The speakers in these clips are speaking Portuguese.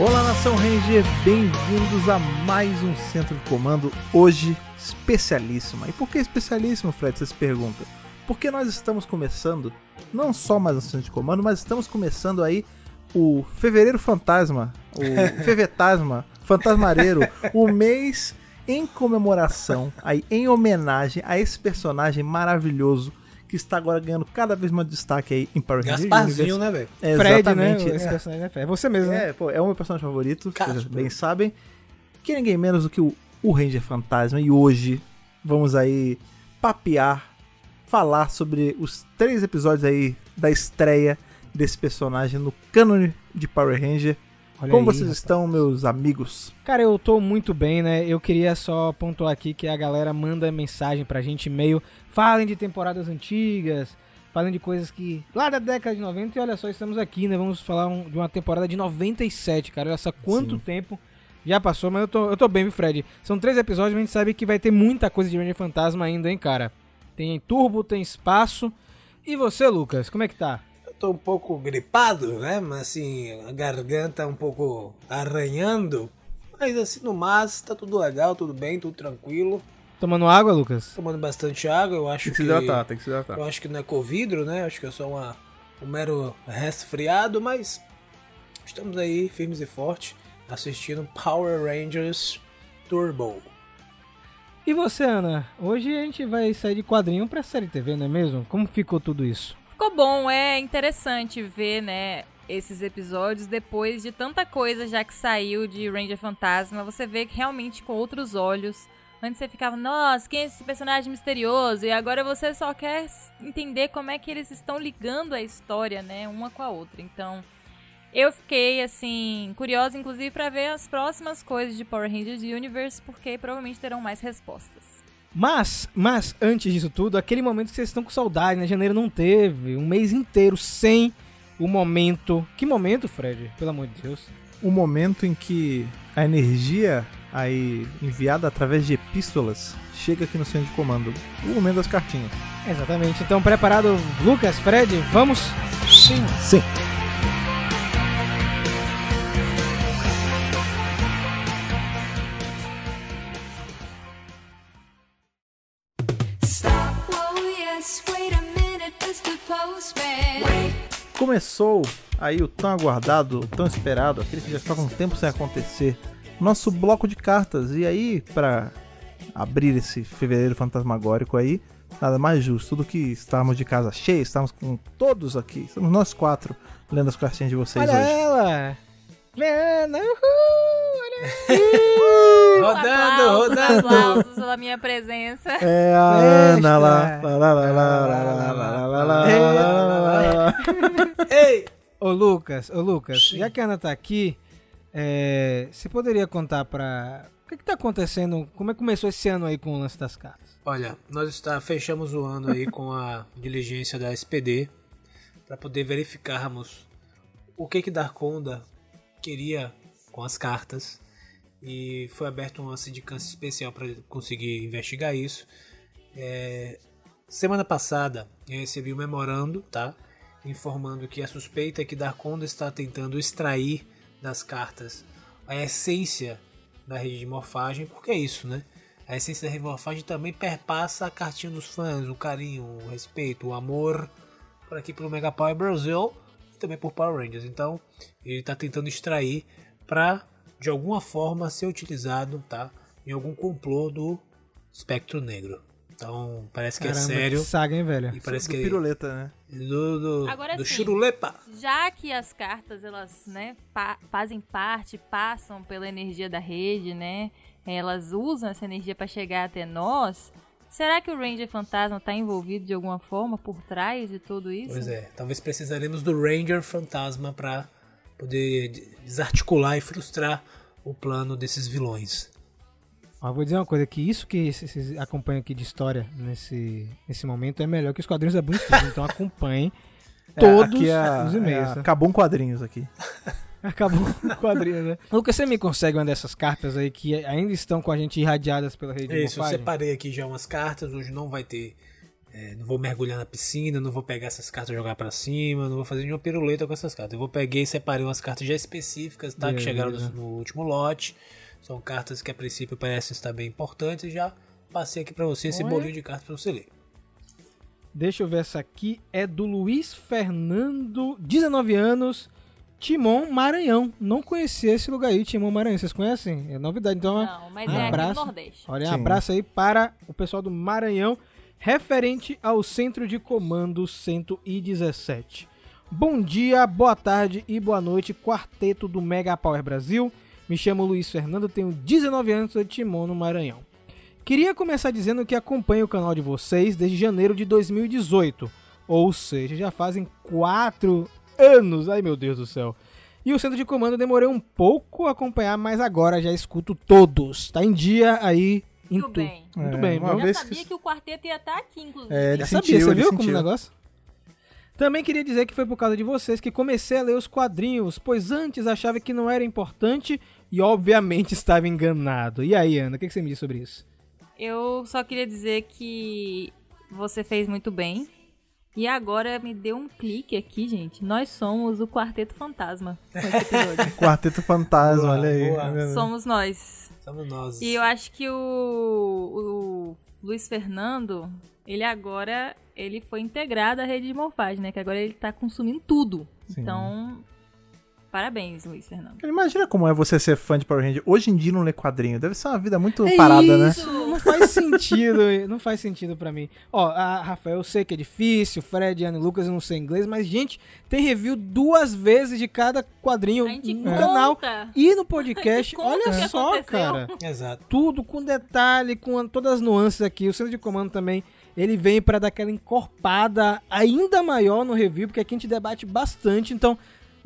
Olá, Nação Ranger, bem-vindos a mais um Centro de Comando, hoje especialíssima. E por que especialíssimo, Fred, você se pergunta? Porque nós estamos começando, não só mais um Centro de Comando, mas estamos começando aí o Fevereiro Fantasma, o Fevetasma, Fantasmareiro, o mês em comemoração, aí em homenagem a esse personagem maravilhoso que está agora ganhando cada vez mais destaque aí em Power Rangers. Gasparzinho, né, velho? É, Fred, exatamente. né? Esse É. personagem é Fred. É você mesmo, né? É, pô, é o meu personagem favorito, vocês bem sabem. Que ninguém menos do que o, o Ranger Fantasma. E hoje vamos aí papear, falar sobre os três episódios aí da estreia desse personagem no cânone de Power Ranger. Olha Como aí, vocês rapaz. estão, meus amigos? Cara, eu tô muito bem, né? Eu queria só pontuar aqui que a galera manda mensagem pra gente, e-mail. Falem de temporadas antigas, falem de coisas que. lá da década de 90, e olha só, estamos aqui, né? Vamos falar um- de uma temporada de 97, cara. Olha só quanto Sim. tempo já passou, mas eu tô, eu tô bem, viu, Fred? São três episódios, mas a gente sabe que vai ter muita coisa de Ranger Fantasma ainda, hein, cara? Tem turbo, tem espaço. E você, Lucas, como é que tá? Eu tô um pouco gripado, né? Mas assim, a garganta um pouco arranhando. Mas assim, no mais, tá tudo legal, tudo bem, tudo tranquilo. Tomando água, Lucas? Tomando bastante água, eu acho Tem que que. se hidratar, tem que se hidratar. Eu acho que não é Covid, né? Acho que é só uma, um mero resfriado, mas estamos aí firmes e fortes assistindo Power Rangers Turbo. E você, Ana? Hoje a gente vai sair de quadrinho pra série TV, não é mesmo? Como ficou tudo isso? Ficou bom, é interessante ver, né, esses episódios depois de tanta coisa já que saiu de Ranger Fantasma. Você vê que realmente com outros olhos. Antes você ficava, nossa, quem é esse personagem misterioso? E agora você só quer entender como é que eles estão ligando a história, né, uma com a outra. Então, eu fiquei, assim, curiosa, inclusive, pra ver as próximas coisas de Power Rangers Universe, porque provavelmente terão mais respostas. Mas, mas, antes disso tudo, aquele momento que vocês estão com saudade, né? Janeiro não teve, um mês inteiro sem o momento. Que momento, Fred? Pelo amor de Deus. O momento em que a energia aí enviada através de epístolas chega aqui no centro de comando. O momento das cartinhas. Exatamente. Então, preparado, Lucas, Fred? Vamos? Sim. Sim. Começou aí o tão aguardado, o tão esperado, aquele que já estava um tempo sem acontecer, nosso bloco de cartas. E aí, pra abrir esse fevereiro fantasmagórico aí, nada mais justo do que estarmos de casa cheia, estamos com todos aqui, estamos nós quatro lendo as cartinhas de vocês Olha hoje. ela! Leana, uhul! Olha Rodando, rodando. aplausos pela minha presença. É a. Ana lá. lá, lá, lá, lá, lá, lá, lá, lá, lá, lá, lá, lá. Ei! Ô Lucas, ô Lucas, já que a Ana tá aqui, é, você poderia contar pra. O que, que tá acontecendo? Como é que começou esse ano aí com o lance das cartas? Olha, nós está, fechamos o ano aí com a diligência da SPD para poder verificarmos o que que Darkonda queria com as cartas e foi aberto uma sindicância especial para conseguir investigar isso. É, semana passada eu recebi um memorando, tá, informando que a suspeita é que Darkonda está tentando extrair das cartas a essência da rede de morfagem, porque é isso, né? A essência da rede de morfagem também perpassa a cartinha dos fãs, o carinho, o respeito, o amor por aqui pelo Mega Power Brasil e também por Power Rangers. Então, ele está tentando extrair para de alguma forma ser utilizado, tá? Em algum complô do espectro negro. Então, parece que é sério que saga, hein, velho? e parece Do que piruleta, né? do, do, Agora do sim. churulepa. Já que as cartas, elas, né, pa- fazem parte, passam pela energia da rede, né? Elas usam essa energia para chegar até nós. Será que o Ranger Fantasma tá envolvido de alguma forma por trás de tudo isso? Pois é, talvez precisaremos do Ranger Fantasma para poder de- desarticular e frustrar o plano desses vilões. Vou dizer uma coisa, que isso que vocês acompanham aqui de história nesse, nesse momento é melhor que os quadrinhos da Boom Studios. Então acompanhem É, todos aqui é a- os é e-mails. tá? acabou um quadrinhos aqui. Acabou o quadrinho, né? Lucas, você me consegue uma dessas cartas aí que ainda estão com a gente irradiadas pela rede de É isso, eu separei aqui já umas cartas, hoje não vai ter é, não vou mergulhar na piscina, não vou pegar essas cartas e jogar pra cima, não vou fazer nenhuma piruleta com essas cartas. Eu vou peguei e separei umas cartas já específicas, tá? Que Beleza. chegaram no, no último lote. São cartas que a princípio parecem estar bem importantes e já passei aqui pra você esse Olha. bolinho de cartas pra você ler. Deixa eu ver essa aqui. É do Luiz Fernando, 19 anos, Timon Maranhão. Não conhecia esse lugar aí, Timon Maranhão. Vocês conhecem? É novidade. Então, Não, mas um é aqui abraço. no Nordeste. Olha, um Sim. abraço aí para o pessoal do Maranhão, referente ao Centro de Comando 117. Bom dia, boa tarde e boa noite, quarteto do Mega Power Brasil. Me chamo Luiz Fernando, tenho 19 anos, sou de Timon, no Maranhão. Queria começar dizendo que acompanho o canal de vocês desde janeiro de 2018, ou seja, já fazem 4 anos, ai meu Deus do céu. E o centro de comando eu demorei um pouco a acompanhar, mas agora já escuto todos. Tá em dia aí em Muito tu. bem. Muito É, bem, uma? Já vez sabia que- que... o quarteto ia estar aqui, inclusive. É, ele Já sentiu, sabia, você ele viu como o sentiu. negócio? Também queria dizer que foi por causa de vocês que comecei a ler os quadrinhos, pois antes achava que não era importante e obviamente estava enganado. E aí, Ana, o que que você me diz sobre isso? Eu só queria dizer que você fez muito bem. E agora me deu um clique aqui, gente. Nós somos o Quarteto Fantasma com esse episódio. Quarteto Fantasma, Boa, olha aí. boa. somos nós. Somos nós. E eu acho que o, o Luiz Fernando, ele agora ele foi integrado à rede de morfagem, né? Que agora ele tá consumindo tudo. Sim. Então, parabéns, Luiz Fernando. Imagina como é você ser fã de Power Ranger. Hoje em dia não ler quadrinho. Deve ser uma vida muito parada, né? É isso, não faz sentido, não faz sentido pra mim. Ó, a Rafael, eu sei que é difícil, Fred, Ana e Lucas, eu não sei inglês, mas gente, tem review duas vezes de cada quadrinho no conta. canal e no podcast. Olha só, aconteceu. cara. Exato. tudo com detalhe, com todas as nuances aqui. O centro de comando também, ele vem pra dar aquela encorpada ainda maior no review, porque aqui a gente debate bastante, então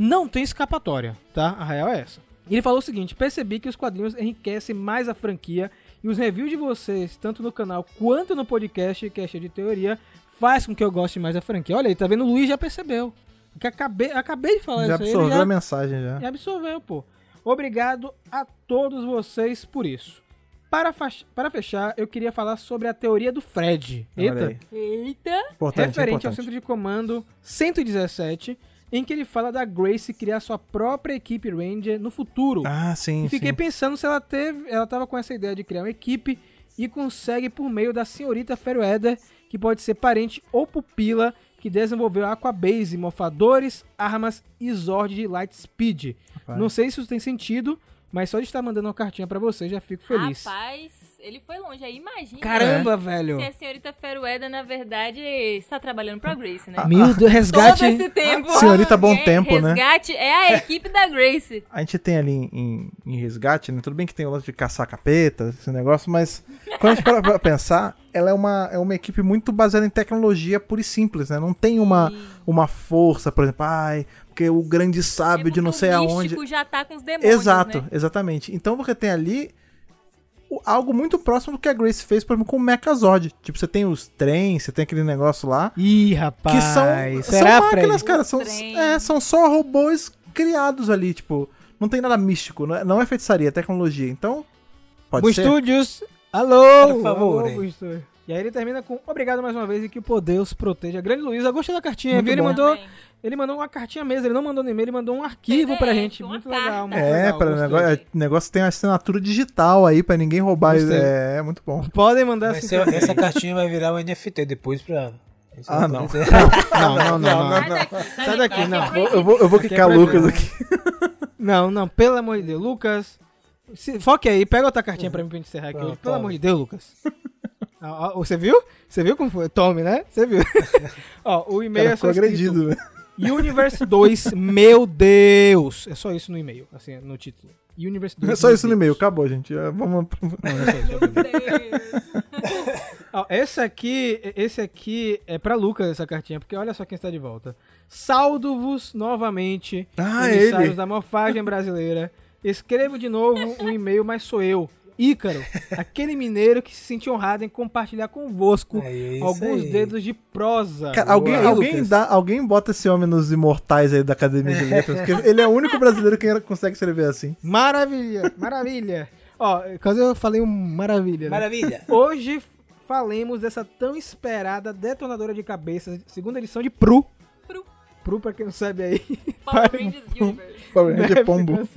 não tem escapatória, tá? A real é essa. Ele falou o seguinte: percebi que os quadrinhos enriquecem mais a franquia e os reviews de vocês, tanto no canal quanto no podcast, que é cheio de teoria, faz com que eu goste mais da franquia. Olha aí, tá vendo? O Luiz já percebeu. Que acabei, acabei de falar Já isso aí. ele absorveu já- a mensagem já. e absorveu, pô. Obrigado a todos vocês por isso. Para, para fechar, eu queria falar sobre a teoria do Fred. Eita. Eita! Importante, referente ao importante. centro de comando 117, em que ele fala da Grace criar sua própria equipe Ranger no futuro. Ah, sim, e fiquei sim. pensando se ela teve, ela tava com essa ideia de criar uma equipe e consegue por meio da senhorita Fairweather, que pode ser parente ou pupila, que desenvolveu a Aquabase, mofadores, armas e Zord de Lightspeed. Rapaz. Não sei se isso tem sentido, mas só de estar mandando uma cartinha pra você já fico feliz. Rapaz, ele foi longe. Aí imagina Caramba, velho. se a senhorita Ferueda, na verdade, está trabalhando pra Grace, né? Meu Deus, Todo resgate. esse tempo. Senhorita Bom É, Tempo, né? Resgate é a equipe da Grace. A gente tem ali em, em- em resgate, né? Tudo bem que tem o lance de caçar capeta, esse negócio, mas quando a gente para pra pensar, ela é uma, é uma equipe muito baseada em tecnologia pura e simples, né? Não tem uma, uma força, por exemplo, ai, porque o grande sábio É de não porque sei o aonde. já tá com os demônios, Exato, né? exatamente. Então você tem ali algo muito próximo do que a Grace fez, por exemplo, com o Mechazord. Tipo, você tem os trens, você tem aquele negócio lá. Ih, rapaz. Que são, Será, são máquinas, Fred? cara. São, é, são só robôs criados ali, tipo. Não tem nada místico, não é, não é feitiçaria, é tecnologia. Então, pode Boom ser. Studios, alô! Por favor, alô. E aí ele termina com obrigado mais uma vez e que o poder os proteja. Grande Luiz, eu gostei da cartinha, viu? Ele mandou, Também. Ele mandou uma cartinha mesmo, ele não mandou no e-mail, ele mandou um arquivo PDF, pra gente. uma Muito carta. legal, muito É, legal. para o gostei. negócio, é, negócio tem assinatura digital aí pra ninguém roubar. É, é muito bom. Podem mandar Vai assim. ser- essa cartinha vai virar um NFT depois pra. Ah, não. Não, não, não, não. Sai daqui, Sai daqui, não. É Eu vou, eu vou é quicar Lucas aqui. Não, não, pelo amor de Deus. Lucas, se, foque aí, pega outra cartinha pra mim pra gente encerrar aqui. Pelo tome. amor de Deus, Lucas. Ah, ah, Você viu? Você viu como foi? Tome, né? Você viu? Ó, o e-mail é só ficou escrito agredido, né? Universe 2, meu Deus! É só isso no e-mail, assim, no título. Universe 2. É só isso no e-mail, acabou, gente. É, Vamos. Não, é só isso, é esse aqui, esse aqui é pra Lucas essa cartinha, porque olha só quem está de volta. Saldo-vos novamente, Ah, emissários ele. da morfagem brasileira. Escrevo de novo um e-mail, mas sou eu, Ícaro, aquele mineiro que se sentiu honrado em compartilhar convosco É alguns aí. dedos de prosa. Cara, alguém, alguém, Lucas. dá, alguém bota esse homem nos imortais aí da Academia de Letras, porque ele é o único brasileiro que consegue escrever assim. Maravilha, maravilha. Ó, quase eu falei um maravilha. né? Maravilha. Hoje falemos dessa tão esperada detonadora de cabeças, segunda edição de Pru. Pru. Pru, pra quem não sabe aí. Power Rangers Universe. Power Ranger Pombo.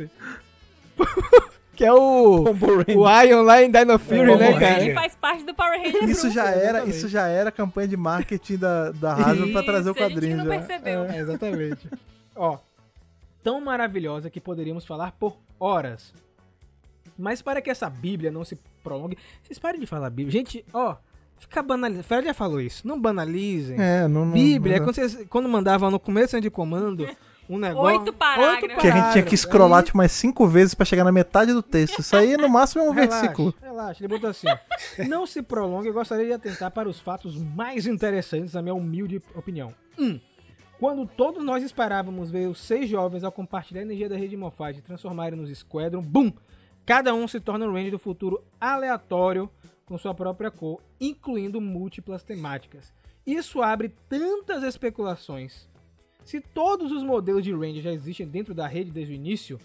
Que é o, o Ion lá em Dino Fury, Pombo né, cara? Ele faz parte do Power Ranger Isso já era, Exatamente. isso já era campanha de marketing da, da Hasbro pra trazer o Isso, a gente quadrinho não já. percebeu. É, exatamente. Ó, tão maravilhosa que poderíamos falar por horas. Mas para que essa Bíblia não se prolongue, vocês parem de falar Bíblia. Gente, ó, fica banalizando. Fred já falou isso. Não banalizem. É, não, não Bíblia, é não- quando, vocês, quando mandavam no começo de comando um negócio. Oito parágrafos. Que a gente tinha que scrollar Aí- tipo umas cinco vezes pra chegar na metade do texto. Isso aí no máximo é um Relaxa, versículo. Relaxa, ele botou assim: ó. Não se prolongue, eu gostaria de atentar para os fatos mais interessantes, na minha humilde opinião. 1. Um, quando todos nós esperávamos ver os seis jovens ao compartilhar a energia da rede Moffat e transformarem nos Squadron, BUM! Cada um se torna um range do futuro aleatório com sua própria cor, incluindo múltiplas temáticas. Isso abre tantas especulações. Se todos os modelos de range já existem dentro da rede desde o início,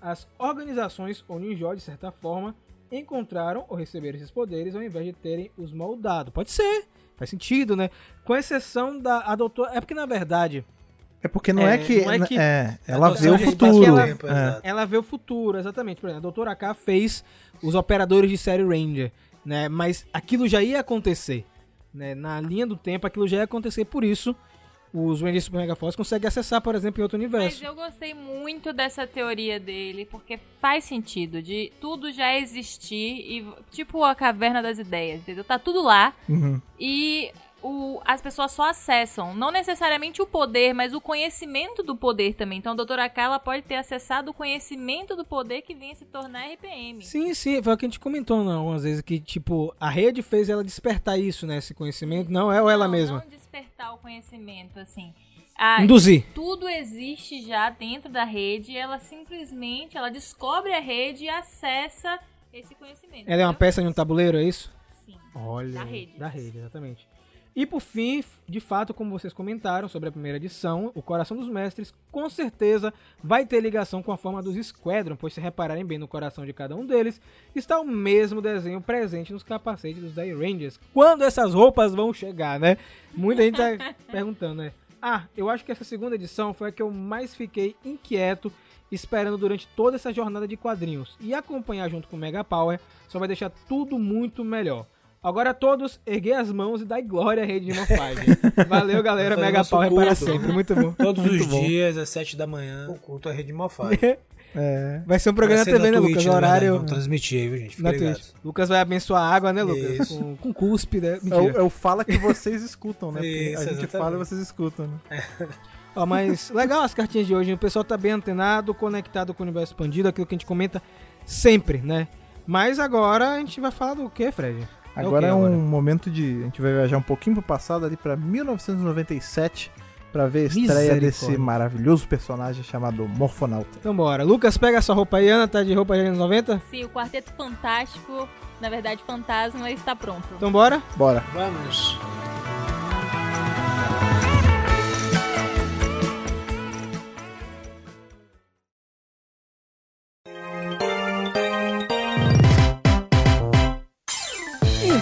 as organizações ou ninja, de certa forma, encontraram ou receberam esses poderes ao invés de terem os moldados. Pode ser, faz sentido, né? Com exceção da a doutora. É porque na verdade É porque não é, É, que. não é que- é, ela vê o futuro. espaço-tempo, é. ela vê o futuro, exatamente. Por exemplo, a doutora K fez os operadores de série Ranger, né? Mas aquilo já ia acontecer. Né? Na linha do tempo, aquilo já ia acontecer, por isso. Os Rangers Super Mega Force conseguem acessar, por exemplo, em outro Mas universo. eu gostei muito dessa teoria dele, porque faz sentido de tudo já existir e tipo a caverna das ideias, entendeu? Tá tudo lá Uhum. e o, as pessoas só acessam, não necessariamente o poder, mas o conhecimento do poder também. Então a doutora K ela pode ter acessado o conhecimento do poder que vinha se tornar RPM. Sim, sim, foi o que a gente comentou não, algumas vezes, que tipo, a rede fez ela despertar isso, né? Esse conhecimento, não é ou ela Não, mesma? Não despertar o conhecimento, assim. Ah, Induzir. tudo existe já dentro da rede, ela simplesmente ela descobre a rede e acessa esse conhecimento. Ela é uma entendeu? peça de um tabuleiro, é isso? Sim. Olha, Da rede. Da rede, exatamente. E por fim, de fato, como vocês comentaram sobre a primeira edição, o Coração dos Mestres com certeza vai ter ligação com a forma dos Squadron, pois se repararem bem no coração de cada um deles, está o mesmo desenho presente nos capacetes dos Die Rangers. Quando essas roupas vão chegar, né? Muita gente tá perguntando, né? Ah, eu acho que essa segunda edição foi a que eu mais fiquei inquieto esperando durante toda essa jornada de quadrinhos. E acompanhar junto com o Mega Power só vai deixar tudo muito melhor. Agora todos, erguei as mãos e dai glória à rede de Mofage. Valeu, galera. Mega nosso Power para sempre. Muito bom. Todos Muito os bom. dias, às 7 da manhã, o culto à rede Mofai. É. Vai ser um programa ser TV, né, Twitch, Lucas? Horário Vamos transmitir aí, viu, gente? Fica na ligado. Twitch. Lucas vai abençoar a água, né, Lucas? Isso. Com, com cuspe, né? É o, Mentira. é o fala que vocês escutam, né? Porque Isso, a gente exatamente. fala e vocês escutam, né? Ó, mas legal as cartinhas de hoje. O pessoal tá bem antenado, conectado com o universo expandido, aquilo que a gente comenta sempre, né? Mas agora a gente vai falar do quê, Fred? É Agora é, um agora? momento de. A gente vai viajar um pouquinho pro passado, ali pra 1997, pra ver a estreia desse maravilhoso personagem chamado Morfonauta. Então bora. Lucas, pega essa roupa aí. Ana tá de roupa de anos 90? Sim, o Quarteto Fantástico, na verdade Fantasma, está pronto. Então bora. Bora. Vamos.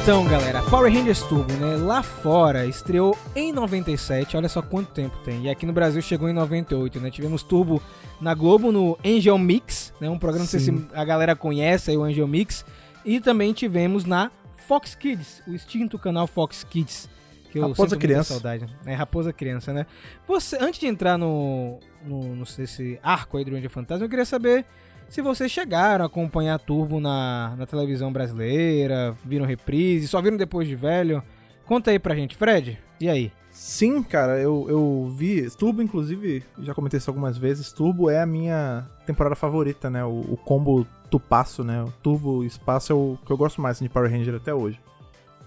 Então, galera, Power Rangers Turbo, né? Lá fora estreou em 97, olha só quanto tempo tem. E aqui no Brasil chegou em 98, né? Tivemos Turbo na Globo no Angel Mix, né? Um programa, não sei Sim. se a galera conhece aí o Angel Mix. E também tivemos na Fox Kids, o extinto canal Fox Kids. Que eu Raposa Criança. saudade. É, Raposa Criança, né? Você, antes de entrar no, no, no esse arco aí do Ranger Fantasma, eu queria saber se vocês chegaram a acompanhar Turbo na, na televisão brasileira, viram reprise, só viram depois de velho. Conta aí pra gente, Fred. E aí? Sim, cara, eu, eu vi. Turbo, inclusive, já comentei isso algumas vezes. Turbo é a minha temporada favorita, né? O, o combo Tupasso, né? O Turbo Espaço é o que eu gosto mais assim, de Power Ranger até hoje.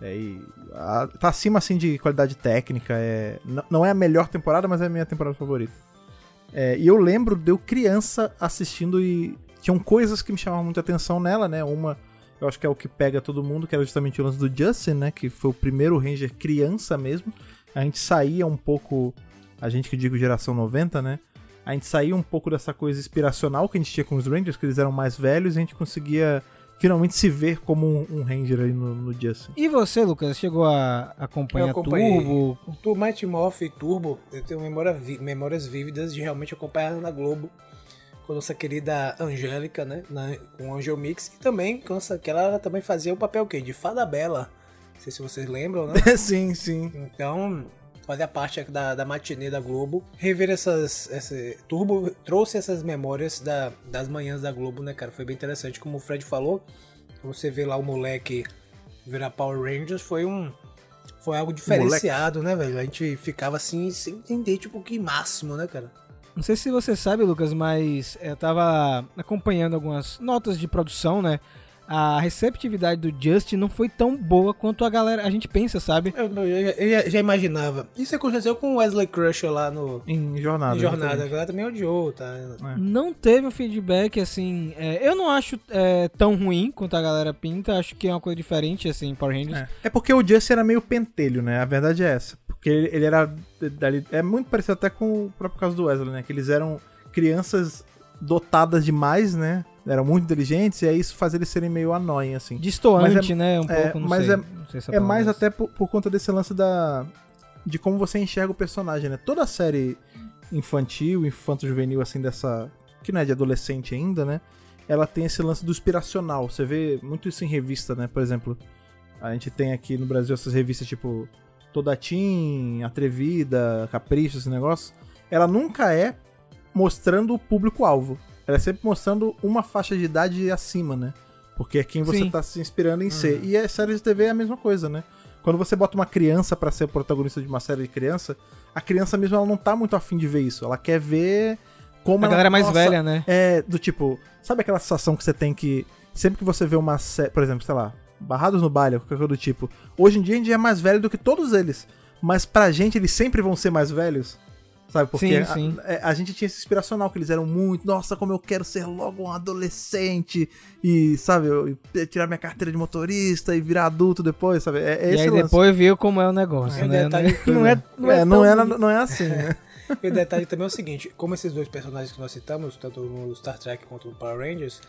É, e a- tá acima assim de qualidade técnica. É, n- não é a melhor temporada, mas é a minha temporada favorita. É, e eu lembro de eu criança assistindo e tinham coisas que me chamavam muita atenção nela, né? Uma, eu acho que é o que pega todo mundo, que era justamente o lance do Justin, né? Que foi o primeiro Ranger criança mesmo. A gente saía um pouco, a gente que digo geração 90, né? A gente saía um pouco dessa coisa inspiracional que a gente tinha com os Rangers, que eles eram mais velhos, e a gente conseguia finalmente se ver como um, um Ranger aí no, no Justin. E você, Lucas, chegou a acompanhar. Turbo? O Tu- Mighty Morph e Turbo, eu tenho memória vi- memórias vívidas de realmente acompanhar na Globo com nossa querida Angélica, né? Na, com o Angel Mix, e também com essa, que ela também fazia o papel o quê? De Fada Bela. Não sei se vocês lembram, né? sim, sim. Então, fazia parte da, da matinê da Globo. Rever essas. Esse, Turbo trouxe essas memórias da, das manhãs da Globo, né, cara? Foi bem interessante. Como o Fred falou, você vê lá o moleque virar Power Rangers, foi um. Foi algo diferenciado, né, velho? A gente ficava assim, sem entender, tipo, que máximo, né, cara? Não sei se você sabe, Lucas, mas eu tava acompanhando algumas notas de produção, né? A receptividade do Just não foi tão boa quanto a galera, a gente pensa, sabe? Eu, eu- eu já- já imaginava. Isso aconteceu com o Wesley Crusher lá no. Em jornada. em jornada, a galera também odiou, tá? Não teve um feedback, assim. é, eu não acho é, tão ruim quanto a galera pinta. Acho que é uma coisa diferente, assim, Power Rangers. É. É porque o Justin era meio pentelho, né? A verdade é essa. Porque ele, ele era. dali- É muito parecido até com o próprio caso do Wesley, né? Que eles eram crianças dotadas demais, né? Eram muito inteligentes, e aí isso faz eles serem meio annoying, assim. Distoante, é- né? Um é, pouco, não mas sei. é- não sei se a É palavra mais essa. até por, por conta desse lance da. de como você enxerga o personagem, né? Toda série infantil, infanto-juvenil, assim, dessa. que não é de adolescente ainda, né? Ela tem esse lance do inspiracional. Você vê muito isso em revista, né? Por exemplo, a gente tem aqui no Brasil essas revistas tipo Toda Teen, Atrevida, Capricho, esse negócio. Ela nunca é mostrando o público-alvo. Ela é sempre mostrando uma faixa de idade acima, né? Porque é quem você Sim. tá se inspirando em ser. E a série de TV é a mesma coisa, né? Quando você bota uma criança pra ser o protagonista de uma série de criança, a criança mesmo ela não tá muito afim de ver isso. Ela quer ver como A ela- galera mais Nossa, velha, né? É, do tipo, sabe aquela sensação que você tem que. Sempre que você vê uma série, por exemplo, sei lá, Barrados no Baile, qualquer coisa do tipo. Hoje em dia a gente é mais velho do que todos eles. Mas pra gente eles sempre vão ser mais velhos. Sabe? Porque Sim, a- sim. é, A, gente tinha esse inspiracional, que eles eram muito. Nossa, como eu quero ser logo um adolescente. E, sabe, eu, eu tirar minha carteira de motorista e virar adulto depois, sabe? É, é E esse aí lance. depois viu como é o negócio, É, né? detalhe- Não é, não é, É, não, tão- é, não é assim, né? E o detalhe também é o seguinte, como esses dois personagens que nós citamos, tanto no Star Trek quanto no Power Rangers,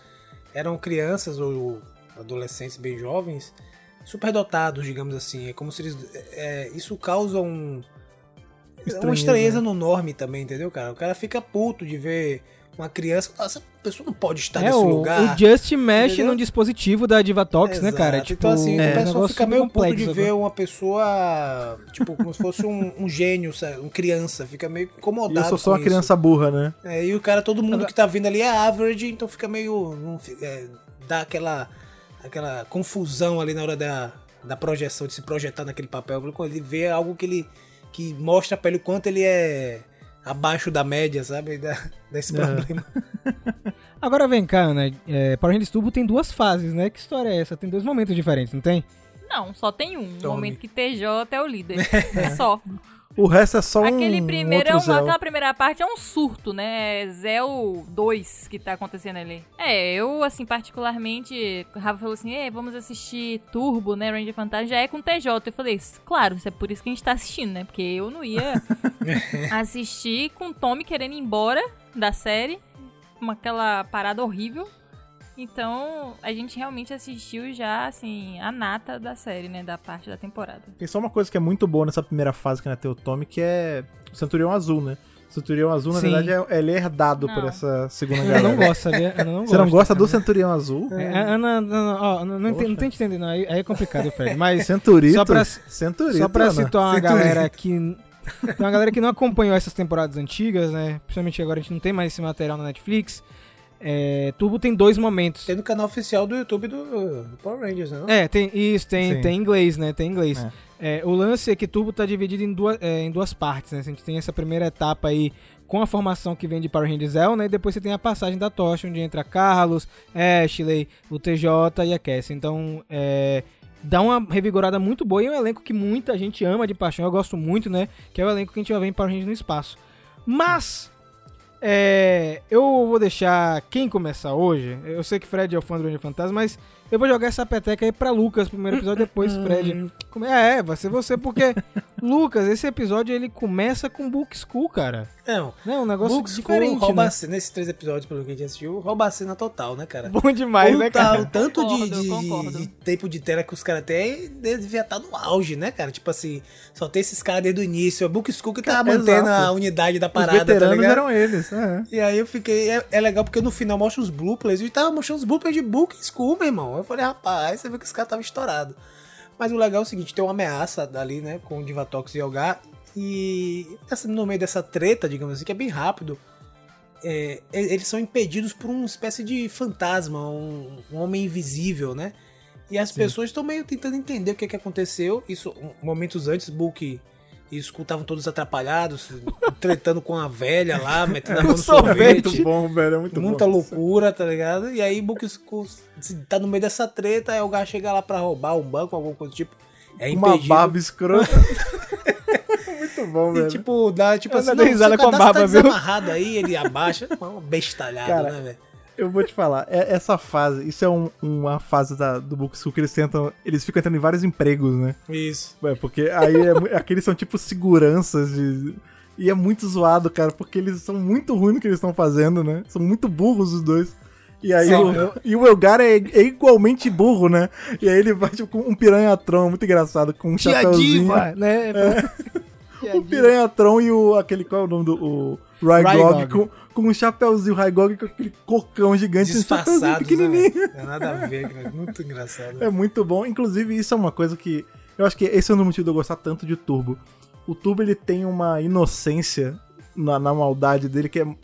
eram crianças ou adolescentes bem jovens, superdotados, digamos assim. É como se eles. é, isso causa um. uma Estranheza, estranheza né? no norme também, entendeu, cara? O cara fica puto de ver uma criança. Essa pessoa não pode estar É, nesse o, lugar. o Just mexe entendeu? num dispositivo da Divatox, né, cara? Exato. então, assim, é o pessoal fica meio puto de agora. ver uma pessoa, tipo, como se fosse um, um gênio, sabe? um criança, fica meio E incomodado. eu sou só com uma criança burra, né? isso. É, e o cara, todo mundo que tá vindo ali é average, então fica meio. Não, é, dá aquela, aquela confusão ali na hora da, da projeção, de se projetar naquele papel, quando ele vê algo que ele. que mostra pra ele o quanto ele é abaixo da média, sabe? Dá, dá esse É. problema. Agora vem cá, né? É, Power Rangers Turbo tem duas fases, né? Que história é essa? Tem dois momentos diferentes, não tem? Não, só tem um. Tome. momento que TJ é o líder. só. O resto é só um. Aquele primeiro é outro uma, Zell. aquela primeira parte é um surto, né? É Zell 2 que tá acontecendo ali. É, eu, assim, particularmente, o Rafa falou assim: "Ei, vamos assistir Turbo, né? Ranger Fantasma, já é com TJ. Eu falei, claro, isso é por isso que a gente tá assistindo, né? Porque eu não ia assistir com o Tommy querendo ir embora da série, com aquela parada horrível. Então, a gente realmente assistiu já, assim, a nata da série, né? Da parte da temporada. Tem só uma coisa que é muito boa nessa primeira fase que é ter o Tommy, que é o Centurião Azul, né? O Centurião Azul, na Sim. verdade, é, ele é herdado Não. por essa segunda galera. não gosta, sabia? Ana não Você não gosta do. Centurião Azul? É, a Ana, não, ó, não, não, não tente entender, não. Aí, aí é complicado, Fred. Mas Centurito? Só pra- Centurito, Só pra Ana. situar uma Centurito. galera que. Tem uma galera que não acompanhou essas temporadas antigas, né? Principalmente agora a gente não tem mais esse material na Netflix. É, Turbo tem dois momentos. Tem no canal oficial do YouTube do, do Power Rangers, né? não? É, tem isso, tem, Sim. tem inglês, né? Tem inglês. É, o lance é que Turbo tá dividido em duas, é, em duas partes, né? A gente tem essa primeira etapa aí com a formação que vem de Power Rangers Zell, né? E depois você tem a passagem da tocha, onde entra Carlos, Ashley, o TJ e a Cassie. Então, é, dá uma revigorada muito boa e é um elenco que muita gente ama de paixão. Eu gosto muito, né? Que é o elenco que a gente vai ver em Power Rangers no espaço. Mas, é, eu vou deixar quem começar hoje. Eu sei que Fred é o fã do Ranger Fantasma, mas Eu vou jogar essa peteca aí pra Lucas, primeiro episódio, depois Fred. Como- É, é, vai ser você, porque, Lucas, esse episódio ele começa com Book School, cara. Não, Né? Um negócio Book School diferente, rouba né? a cena, nesses três episódios, pelo que a gente assistiu, rouba a cena total, né, cara? Bom demais, o, né, cara? o tanto de, Concordo, de- de tempo de tela que os caras têm devia estar no auge, né, cara? Tipo assim, só tem esses caras desde o início. É Book School que tá mantendo exato. a unidade da Os parada, tá veteranos ligado? eram eles. É. E aí eu fiquei. É, é legal porque no final mostra os bloopers. E tava mostrando os bloopers de Book School, meu irmão. Eu falei, rapaz, você vê que os caras estavam estourados. Mas o legal é o seguinte: tem uma ameaça dali, né? Com o Divatox e Elgar. E no meio dessa treta, digamos assim, que é bem rápido. é, eles são impedidos por uma espécie de fantasma, um, um homem invisível, né? E as pessoas estão meio tentando entender o que, que aconteceu. Isso, momentos antes, Book e Skull estavam todos atrapalhados, tretando com a velha lá, metendo a mão no sorvete. Muito bom, velho. É muito Muita bom. loucura, tá ligado? E aí Book tá no meio dessa treta, aí o cara chega lá pra roubar um banco, alguma coisa do tipo. É Uma impedido. barba escrota. muito bom, E velho. tipo, dá tipo Eu assim, não risada com a cadastro barba, tá viu? desamarrado aí, ele abaixa, uma bestalhada, Cara, né, velho? Eu vou te falar, é- essa fase, isso é um- uma fase da, do Book School que eles tentam. Eles ficam entrando em vários empregos, né? Isso. É, porque aí é, aqueles são tipo seguranças de. E é muito zoado, cara, porque eles são muito ruins no que eles estão fazendo, né? São muito burros os dois. E aí Sim, o, eu- e o Elgar é, é igualmente burro, né? E aí ele vai tipo com um piranha-tron, muito engraçado, com um Tia chapéuzinho. Diva, né? Tia O Diva. piranha-tron e o. aquele. Qual é o nome do. O Rygog, com, com um chapéuzinho, Rygog com aquele cocão gigante, um chapéuzinho Disfarçados, pequenininho. né? É nada a ver, cara. muito engraçado. É muito bom. Inclusive, isso é uma coisa que. Eu acho que esse é um motivo de eu gostar tanto de Turbo. O Turbo ele tem uma inocência na, na maldade dele que é-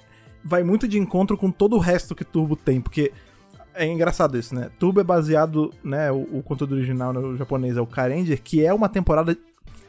vai muito de encontro com todo o resto que Turbo tem. Porque é engraçado isso, né? Turbo é baseado, né? O, o conteúdo original no japonês é o Karenger, que é uma temporada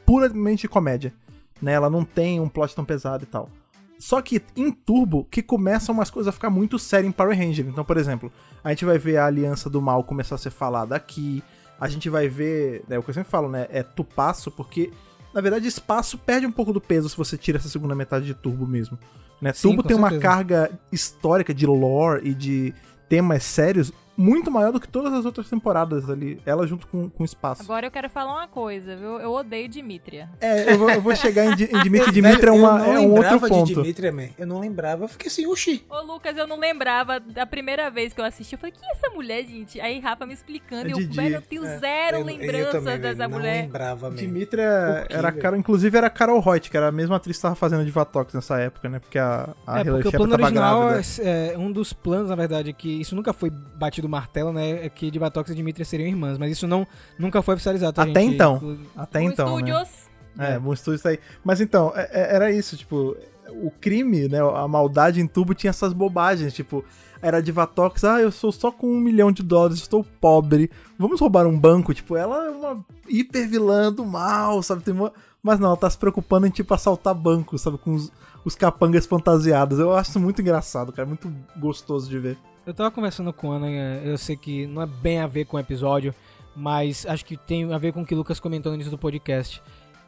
puramente comédia. Né? Ela não tem um plot tão pesado e tal. Só que em Turbo, que começam umas coisas a ficar muito sérias em Power Ranger. Então, por exemplo, a gente vai ver a Aliança do Mal começar a ser falada aqui. A gente vai ver, né, o que eu sempre falo, né, é tupaço, porque na verdade espaço perde um pouco do peso se você tira essa segunda metade de Turbo mesmo. Né? Sim, Turbo tem uma certeza. carga histórica de lore e de temas sérios muito maior do que todas as outras temporadas ali. Ela junto com, com o espaço. Agora eu quero falar uma coisa, viu? Eu odeio Dimitria. É, eu vou, eu vou chegar em, Di- em Dimitri. Velho, Dimitri é, uma, eu não é um outro lembrava ponto. de Dimitri, man. Eu não lembrava. Eu fiquei assim, oxi. Ô, Lucas, eu não lembrava da primeira vez que eu assisti. Eu falei, que é essa mulher, gente? Aí Rafa me explicando. É e eu, velho, eu tenho É, zero eu- eu lembrança também, dessa velho, mulher. Não lembrava mesmo. Dimitri Por quê, era? Carol, inclusive era a Carol Hoyt, que era a mesma atriz que tava fazendo de Vatox nessa época, né? Porque a, a É, porque o plano tava original, grávida. é, é, um dos planos, na verdade, que isso nunca foi batido o martelo, né? É que Divatox e Dimitri seriam irmãs, mas isso não, nunca foi oficializado. tá, Até gente? então. Inclu- Até então, né? Studios, É, bom estudo isso aí. Mas então, é- é- era isso, tipo, o crime, né? A maldade em tubo tinha essas bobagens, tipo, era de Vatox, ah, eu sou só com um milhão de dólares, estou pobre, vamos roubar um banco? Tipo, ela é uma hiper vilã do mal, sabe? Tem uma... Mas não, ela tá se preocupando em, tipo, assaltar bancos, sabe? Com os, os capangas fantasiados. Eu acho isso muito engraçado, cara, muito gostoso de ver. Eu tava conversando com a Ana, é, eu sei que não é bem a ver com o episódio, mas acho que tem a ver com o que o Lucas comentou no início do podcast.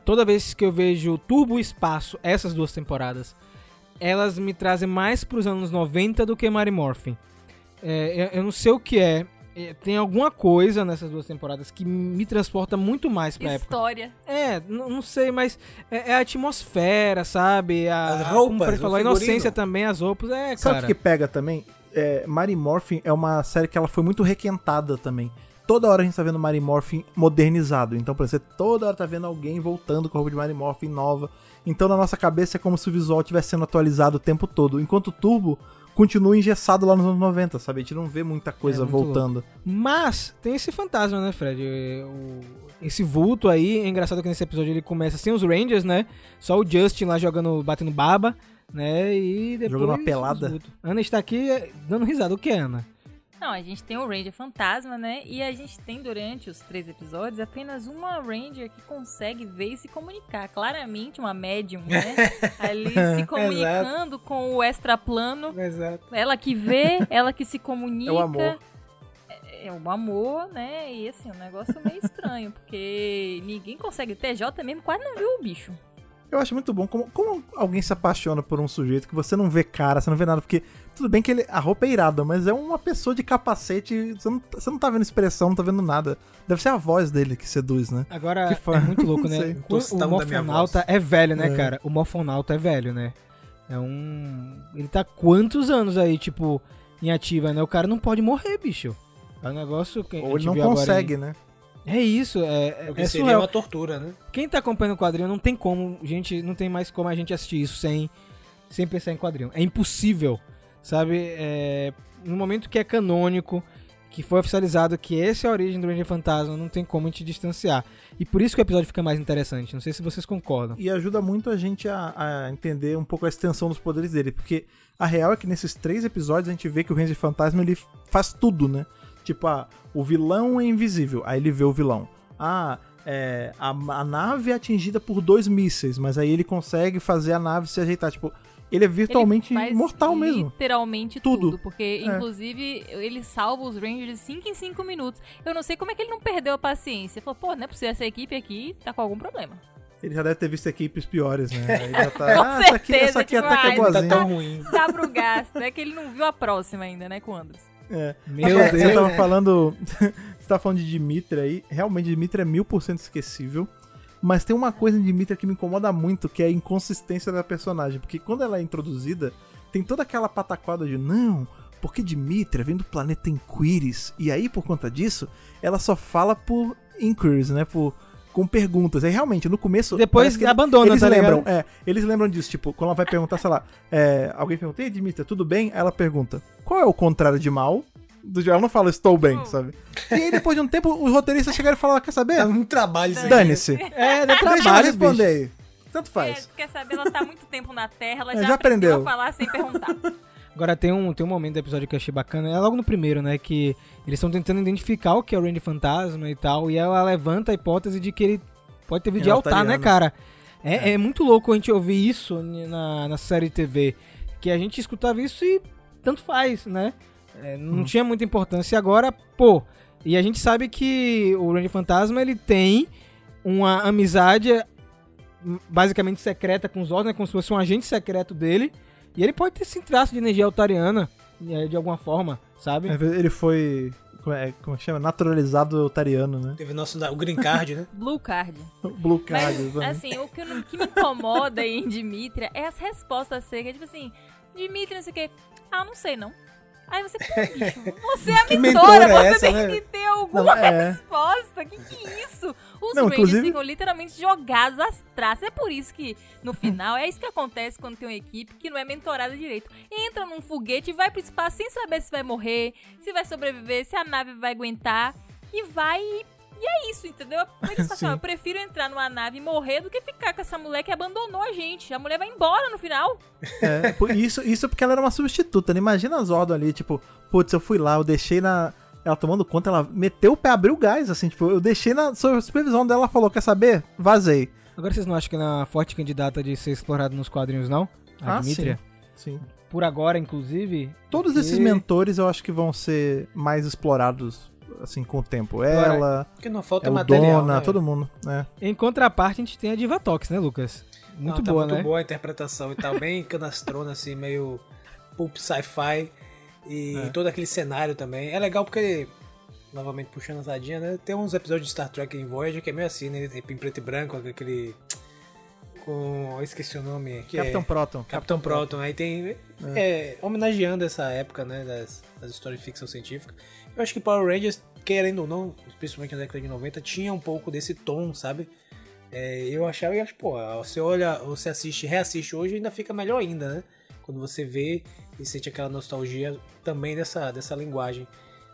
Toda vez que eu vejo Turbo Espaço, essas duas temporadas, elas me trazem mais pros anos 90 do que Mary Morphin. É, eu, eu não sei o que é, é, tem alguma coisa nessas duas temporadas que me transporta muito mais pra época. história. É, não sei, mas é, é a atmosfera, sabe? A, As a- roupas, como o Fred o falou, a inocência também, as roupas. É, Sabe cara. o que pega também? É, Mary Morphin é uma série que ela foi muito requentada também. Toda hora a gente tá vendo Mary Morphin modernizado. Então, por exemplo, toda hora tá vendo alguém voltando com a roupa de Mary Morphin nova. Então, na nossa cabeça é como se o visual estivesse sendo atualizado o tempo todo. Enquanto o Turbo continua engessado lá nos anos 90, sabe? A gente não vê muita coisa É, voltando. Mas tem esse fantasma, né, Fred? O- esse vulto aí, é engraçado que nesse episódio ele começa sem os Rangers, né? Só o Justin lá jogando, batendo baba, né? E depois. Jogando uma pelada. Ana está aqui eh, dando risada. O que é, Ana? Não, a gente tem o Ranger Fantasma, né? E a gente tem durante os três episódios apenas uma Ranger que consegue ver e se comunicar. Claramente uma médium, né? Ali se comunicando com o extraplano. Exato. Ela que vê, ela que se comunica. É o amor. É, é o amor, né? E assim, um negócio meio estranho, porque ninguém consegue. O TJ mesmo quase não viu o bicho. Eu acho muito bom como, como alguém se apaixona por um sujeito que você não vê cara, você não vê nada, porque tudo bem que ele, a roupa é irada, mas é uma pessoa de capacete, você não, você não tá vendo expressão, não tá vendo nada. Deve ser a voz dele que seduz, né? Agora, Que é muito louco, né? O- O Morfonauta é velho, né, É. cara? O Morfonauta é velho, né? É um... Ele tá quantos anos aí, tipo, em ativa, né? O cara não pode morrer, bicho. É um negócio que a Ou ele gente não consegue, em- né? É isso, é, O que é seria surreal. uma tortura, né? Quem tá acompanhando o quadrinho não tem como, gente, não tem mais como a gente assistir isso sem, sem pensar em quadrinho. É impossível, sabe? É, no momento que é canônico, que foi oficializado que essa é a origem do Ranger Fantasma, não tem como a gente distanciar. E por isso que o episódio fica mais interessante. Não sei se vocês concordam. E ajuda muito a gente a, a entender um pouco a extensão dos poderes dele, porque a real é que nesses três episódios a gente vê que o Ranger Fantasma ele faz tudo, né? Tipo, ah, o vilão é invisível, aí ele vê o vilão. Ah, é, a, a nave é atingida por dois mísseis, mas aí ele consegue fazer a nave se ajeitar. Tipo, ele é virtualmente Ele mortal mesmo. Literalmente Tudo. tudo. porque, inclusive, ele salva os Rangers de 5 em 5 minutos. Eu não sei como é que ele não perdeu a paciência. Falou, pô, não é possível, essa equipe aqui tá com algum problema. Ele já deve ter visto equipes piores, né? Aí já tá, Com ah, essa aqui, certeza, essa aqui tipo, até que é tá boazinha. tão ruim. Dá pro gasto, é que ele não viu a próxima ainda, né, com o Andros. É. Meu É, Você Deus. tava falando. você tava falando de Dimitra aí. Realmente, Dimitra é mil por cento esquecível. Mas tem uma coisa em Dimitra que me incomoda muito, que é a inconsistência da personagem. Porque quando ela é introduzida, tem toda aquela pataquada de não, porque Dimitra vem do planeta Inquiris. E aí, por conta disso, ela só fala por inquiries, né? Por, com perguntas. Aí realmente, no começo. Depois que abandona, eles tá lembram, é, eles lembram disso, tipo, quando ela vai perguntar, sei lá, é, alguém pergunta, ei, Dimitra, tudo bem? Aí ela pergunta, qual é o contrário de mal? Do- Ela não fala estou bem, Oh. sabe? E aí depois de um tempo, os roteiristas chegaram e falaram, quer saber? Dá um trabalho isso. Dane-se. É, dá Deixa ela trabalho, responder aí. Tanto faz. É, quer saber, ela tá há muito tempo na Terra, ela É, já, já aprendeu, aprendeu. a falar sem perguntar. Agora tem um, tem um momento do episódio que eu achei bacana, é logo no primeiro, né? Que eles estão tentando identificar o que é o Randy Fantasma e tal, e ela levanta a hipótese de que ele pode ter vindo de É altar, né, cara? É, é muito louco a gente ouvir isso na, na série TV, que a gente escutava isso e tanto faz, né? É, não tinha muita importância. E agora, pô, e a gente sabe que o Randy Fantasma, ele tem uma amizade hum, basicamente secreta com os Zod, né? Como se fosse um agente secreto dele. E ele pode ter esse traço de energia altariana, eh, de alguma forma, sabe? Ele foi, como é, como é que chama? Naturalizado otariano, né? Teve nosso, o Green Card, né? Blue Card. Blue Card. Mas, assim, o que, não- que me incomoda aí em Dimitria é as respostas secas. Tipo assim, Dimitria, não sei o quê. Ah, não sei não. Aí você, bicho, você é a mentora, é você essa, tem né? que ter alguma Não, é. resposta. Que que é isso? Os Não, Rangers inclusive- ficam literalmente jogados às traças. É por isso que, no final, é isso que acontece quando tem uma equipe que não é mentorada direito. Entra num foguete e vai pro espaço sem saber se vai morrer, se vai sobreviver, se a nave vai aguentar. E vai e e é isso, entendeu? Eles falam assim, eu prefiro entrar numa nave e morrer do que ficar com essa mulher que abandonou a gente. A mulher vai embora no final. É, por isso, isso porque ela era uma substituta, né? Imagina a Zordon ali, tipo, putz, eu fui lá, eu deixei na. Ela tomando conta, ela meteu o pé, abriu o gás, assim, tipo, eu deixei na supervisão dela, ela falou, quer saber? Vazei. Agora vocês não acham que ela é uma forte candidata de ser explorada nos quadrinhos, não? A Ah, Dimitria? Sim. Por agora, inclusive. Todos porque- esses mentores eu acho que vão ser mais explorados, assim, com o tempo. Ela, Porque não falta é o material, Dona, né? todo mundo, né? Em contraparte, a gente tem a Divatox, né, Lucas? Muito Não, tá boa, muito né? boa a interpretação e tal, bem canastrona, assim, meio pulp sci-fi e É. todo aquele cenário também. É legal porque, novamente puxando a sardinha, né? Tem uns episódios de Star Trek em Voyager que é meio assim, né? Em preto e branco, aquele. Com. Eu esqueci o nome. Que Capitão é... Proton. Capitão Proton. Aí tem. É, homenageando essa época, né? Das, das histórias de ficção científica. Eu acho que Power Rangers, querendo ou não, principalmente na década de 90, tinha um pouco desse tom, sabe? É, eu achava e acho, pô, você olha, você assiste, reassiste hoje ainda fica melhor ainda, né? Quando você vê e sente aquela nostalgia também dessa, dessa linguagem.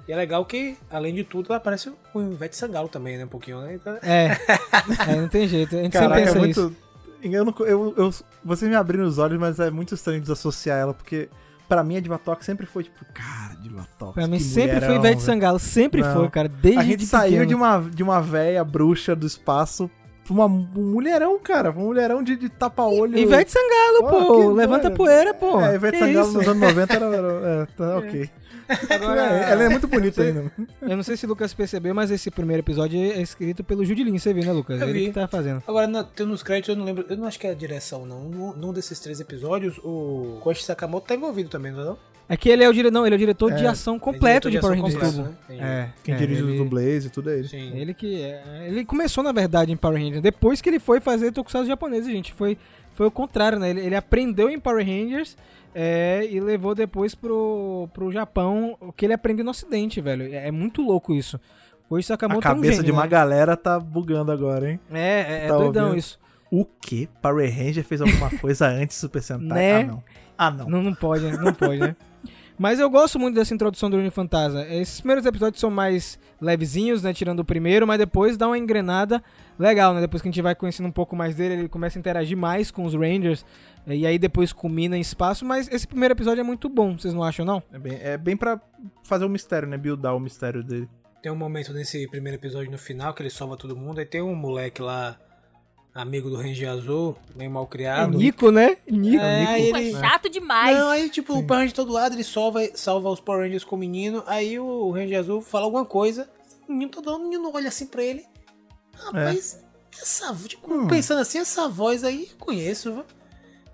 E é legal que, além de tudo, ela parece o Ivete Sangalo também, né? Um pouquinho, né? Então, É. É, não tem jeito. A gente Caraca, sempre é pensa isso. muito. Eu não, eu, eu, vocês me abriram os olhos, mas é muito estranho desassociar ela, porque pra mim a Divatox sempre foi tipo, cara, Divatox. Pra mim sempre foi mulherão, Ivete velho. Sangalo. Sempre Não. foi, cara. Desde A gente saiu pequeno. de uma, de uma véia bruxa do espaço uma, um mulherão, cara. Um mulherão de, de tapa-olho. Ivete Sangalo, pô. que Levanta poeira, pô. É, Ivete Que Sangalo isso? nos anos 90 era. era- é, tá, ok. Agora, É, ela é muito bonita ainda. Eu não sei se o Lucas percebeu, mas esse primeiro episódio é escrito pelo Judilin, você viu, né, Lucas? Eu Ele vi. que tá fazendo. Agora, na, tem nos créditos, eu não lembro. Eu não acho que é a direção, não. Num, num desses três episódios, o Koichi Sakamoto tá envolvido também, não é? Não? É que ele é o diretor, não, ele é o diretor de É, ação É completo diretor de Power ação Rangers completo, Turbo. né? É, Quem é, dirige ele, os dublês e tudo é ele. Sim. Ele que é, ele começou na verdade em Power Rangers, depois que ele foi fazer Tokusatsu japoneses, gente, foi foi o contrário, né? Ele, ele aprendeu em Power Rangers é, e levou depois pro, pro Japão o que ele aprendeu no Ocidente, velho. É, é muito louco isso. Hoje Sakamoto A é um cabeça gênio, de uma né? galera tá bugando agora, hein? É, é, é Tá doidão ouvindo? isso. O que? Power Ranger fez alguma coisa antes do Super Sentai? Né? Ah, não. Ah, não. Não, não pode, né? Não pode, né? Mas eu gosto muito dessa introdução do União Fantasma. Esses primeiros episódios são mais levezinhos, né? Tirando o primeiro, mas depois dá uma engrenada legal, né? Depois que a gente vai conhecendo um pouco mais dele, ele começa a interagir mais com os Rangers. eh, E aí depois culmina em espaço. Mas esse primeiro episódio é muito bom, vocês não acham, não? É bem, é bem pra fazer o mistério, né? Buildar o mistério dele. Tem um momento nesse primeiro episódio no final que ele salva todo mundo. Aí tem um moleque lá, amigo do Ranger Azul, meio mal É criado. Nico, né? Nico. É, Pô, ele- chato demais. Não, aí tipo, o Power Ranger de todo lado, ele salva, salva os Power Rangers com o menino, aí o Ranger Azul fala alguma coisa, o menino todo o menino olha assim pra ele. Rapaz, essa vo- tipo, Hum. pensando assim, essa voz aí conheço, viu?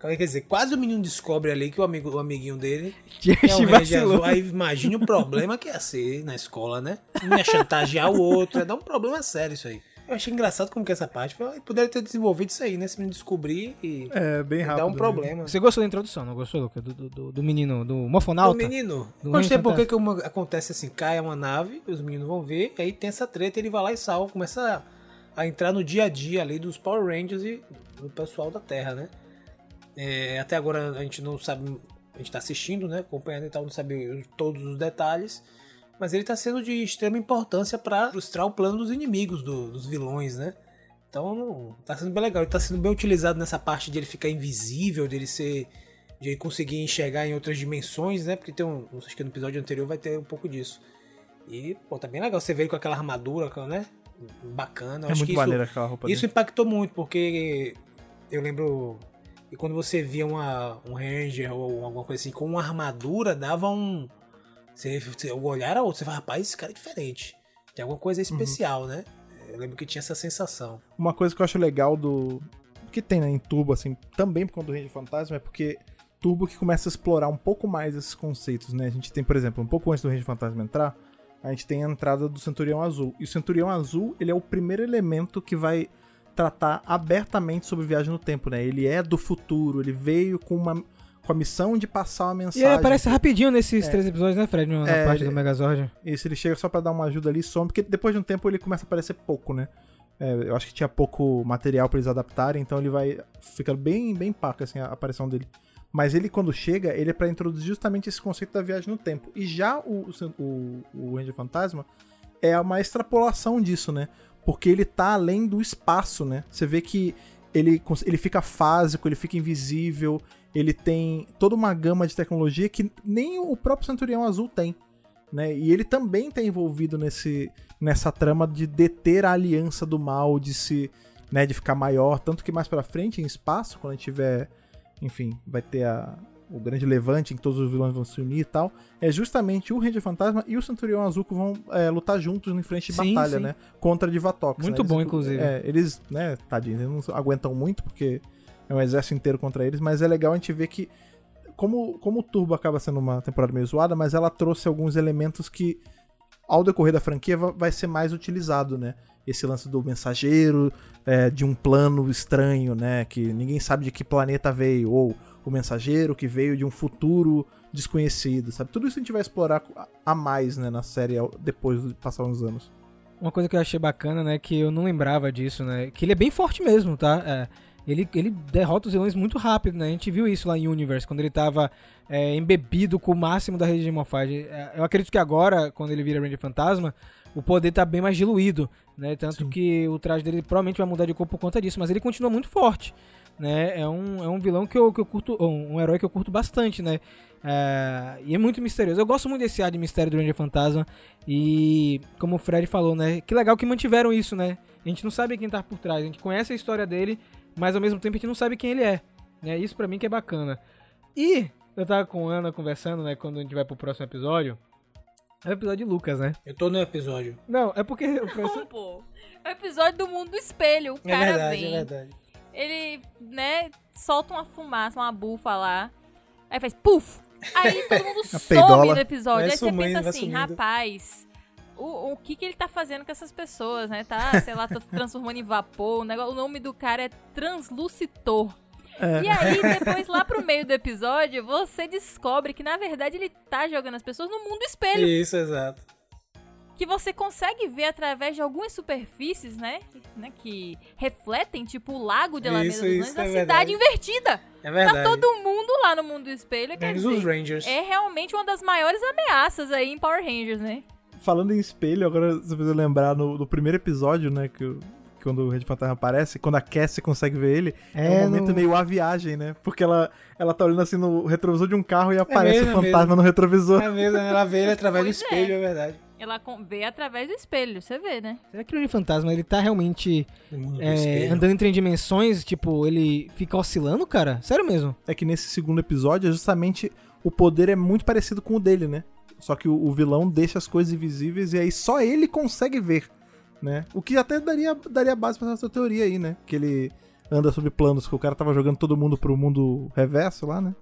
Quer dizer, quase o menino descobre ali que o, amigo, o amiguinho dele é Gente, um Ranger. Azul. Aí imagine o problema que ia ser na escola, né? Um ia chantagear o outro, ia dar um problema sério isso aí. Eu achei engraçado como que essa parte foi. Poderia ter desenvolvido isso aí, né? Se menino descobrir e É, bem rápido. dar um né? problema. Você gostou da introdução, não gostou, Lucas? Do, do, do- do menino, do O Mofonauta? menino, Do gostei porque que uma, acontece assim, cai uma nave, os meninos vão ver, aí tem essa treta, ele vai lá e salva, começa a, a entrar no dia a dia ali dos Power Rangers e do pessoal da Terra, né? É, até agora a gente não sabe, a gente tá assistindo, né? Acompanhando e tal, não sabe todos os detalhes, mas ele tá sendo de extrema importância para frustrar o plano dos inimigos, do- dos vilões, né? Então, tá sendo bem legal. Ele tá sendo bem utilizado nessa parte de ele ficar invisível, dele ser. de ele conseguir enxergar em outras dimensões, né? Porque tem um. Acho que no episódio anterior vai ter um pouco disso. E, pô, tá bem legal. Você ele com aquela armadura, né? Bacana. Eu É acho muito que isso, maneiro aquela roupa isso dele. impactou muito, porque eu lembro. E quando você via uma, um Ranger ou alguma coisa assim com uma armadura, dava um. Você, o olhar era outro. Você fala, rapaz, esse cara é diferente. Tem alguma Uhum. coisa especial, né? Eu lembro que tinha essa sensação. Uma coisa que eu acho legal do. que tem né, em Turbo, assim, também por conta do Ranger Fantasma, é porque Turbo que começa a explorar um pouco mais esses conceitos, né? A gente tem, por exemplo, um pouco antes do Ranger Fantasma entrar, a gente tem a entrada do Centurião Azul. E o Centurião Azul, ele é o primeiro elemento que vai tratar abertamente sobre viagem no tempo, né? Ele é do futuro, ele veio com uma com a missão de passar uma E mensagem. ele aparece rapidinho nesses três episódios, né, Fred? Na É, parte ele- do Megazord. Isso, ele chega só pra dar uma ajuda ali e some, porque depois de um tempo ele começa a aparecer pouco, né? É, eu acho que tinha pouco material pra eles adaptarem, então ele vai ficar bem, bem paca, assim, a aparição dele. Mas ele, quando chega, ele é pra introduzir justamente esse conceito da viagem no tempo. E já o, o, o Ranger Fantasma é uma extrapolação disso, né? Porque ele tá além do espaço, né? Você vê que ele, ele fica fásico, ele fica invisível, ele tem toda uma gama de tecnologia que nem o próprio Centurião Azul tem. Né? E ele também tá envolvido nesse, nessa trama de deter a aliança do mal, de se, né, de ficar maior, tanto que mais pra frente em espaço, quando a gente tiver, enfim, vai ter a, o grande levante em que todos os vilões vão se unir e tal, é justamente o Ranger Fantasma e o Centurião Azul que vão é, lutar juntos em frente de Sim, batalha, sim. né? Contra Divatox. Muito né? bom, Eles- inclusive. É, eles, né, tadinhos, eles não aguentam muito porque é um exército inteiro contra eles, mas é legal a gente ver que como, como o Turbo acaba sendo uma temporada meio zoada, mas ela trouxe alguns elementos que, ao decorrer da franquia, va- vai ser mais utilizado, né? Esse lance do mensageiro, é, de um plano estranho, né? Que ninguém sabe de que planeta veio, ou o mensageiro que veio de um futuro desconhecido, sabe? Tudo isso a gente vai explorar a- mais, né, na série depois de passar uns anos. Uma coisa que eu achei bacana, né, que eu não lembrava disso, né, que ele é bem forte mesmo, tá? É, ele, ele derrota os vilões muito rápido, né? A gente viu isso lá em Universe, quando ele tava é, embebido com o máximo da rede de Morphage. É, eu acredito que agora, quando ele vira Ranger Fantasma, o poder tá bem mais diluído, né? Tanto Sim. que o traje dele provavelmente vai mudar de cor por conta disso, mas ele continua muito forte, né? É um, é um vilão que eu, que eu curto, um, um herói que eu curto bastante, né? É, e é muito misterioso. Eu gosto muito desse ar de mistério do Ranger Fantasma. E como o Fred falou, né? Que legal que mantiveram isso, né? A gente não sabe quem tá por trás. A gente conhece a história dele, mas ao mesmo tempo a gente não sabe quem ele é. Né? Isso pra mim que é bacana. E eu tava com a Ana conversando, né? Quando a gente vai pro próximo episódio. É o episódio de Lucas, né? Eu tô no episódio. Não, é porque. o Não, pô. É o episódio do mundo do espelho. O É cara verdade, vem. é verdade. Ele, né, solta uma fumaça, uma bufa lá. Aí faz puf! Aí todo mundo some no episódio. Vai aí você sumindo, pensa vai assim, sumindo. rapaz, o, o que que ele tá fazendo com essas pessoas, né? Tá, sei lá, tá transformando em vapor. O, negócio, o nome do cara é Translucitor. É. E aí, depois, lá pro meio do episódio, você descobre que, na verdade, ele tá jogando as pessoas no mundo espelho. Isso, exato. que você consegue ver através de algumas superfícies, né? né, que refletem, tipo o lago de Alameda Isso, dos isso, Anjos, a é cidade verdade. invertida. É verdade. Tá todo mundo lá no mundo do espelho, quer Menos os Rangers. é realmente uma das maiores ameaças aí em Power Rangers, né? Falando em espelho, agora você eu lembrar no, no primeiro episódio, né? Que, o- quando o Red Fantasma aparece, quando a Cassie consegue ver ele, é, É, um momento no- meio a viagem, né? Porque ela, ela tá olhando assim no retrovisor de um carro e aparece mesmo, o é fantasma mesmo. no retrovisor. É mesmo, ela vê ele através do Pois é. espelho, é verdade. Ela vê através do espelho, você vê, né? Será que o Fantasma ele tá realmente é, andando entre dimensões? Tipo, ele fica oscilando, cara? Sério mesmo? É que nesse segundo episódio, é justamente o poder é muito parecido com o dele, né? Só que o, o vilão deixa as coisas invisíveis e aí só ele consegue ver, né? O que até daria, daria base pra essa teoria aí, né? Que ele anda sobre planos, que o cara tava jogando todo mundo pro mundo reverso lá, né?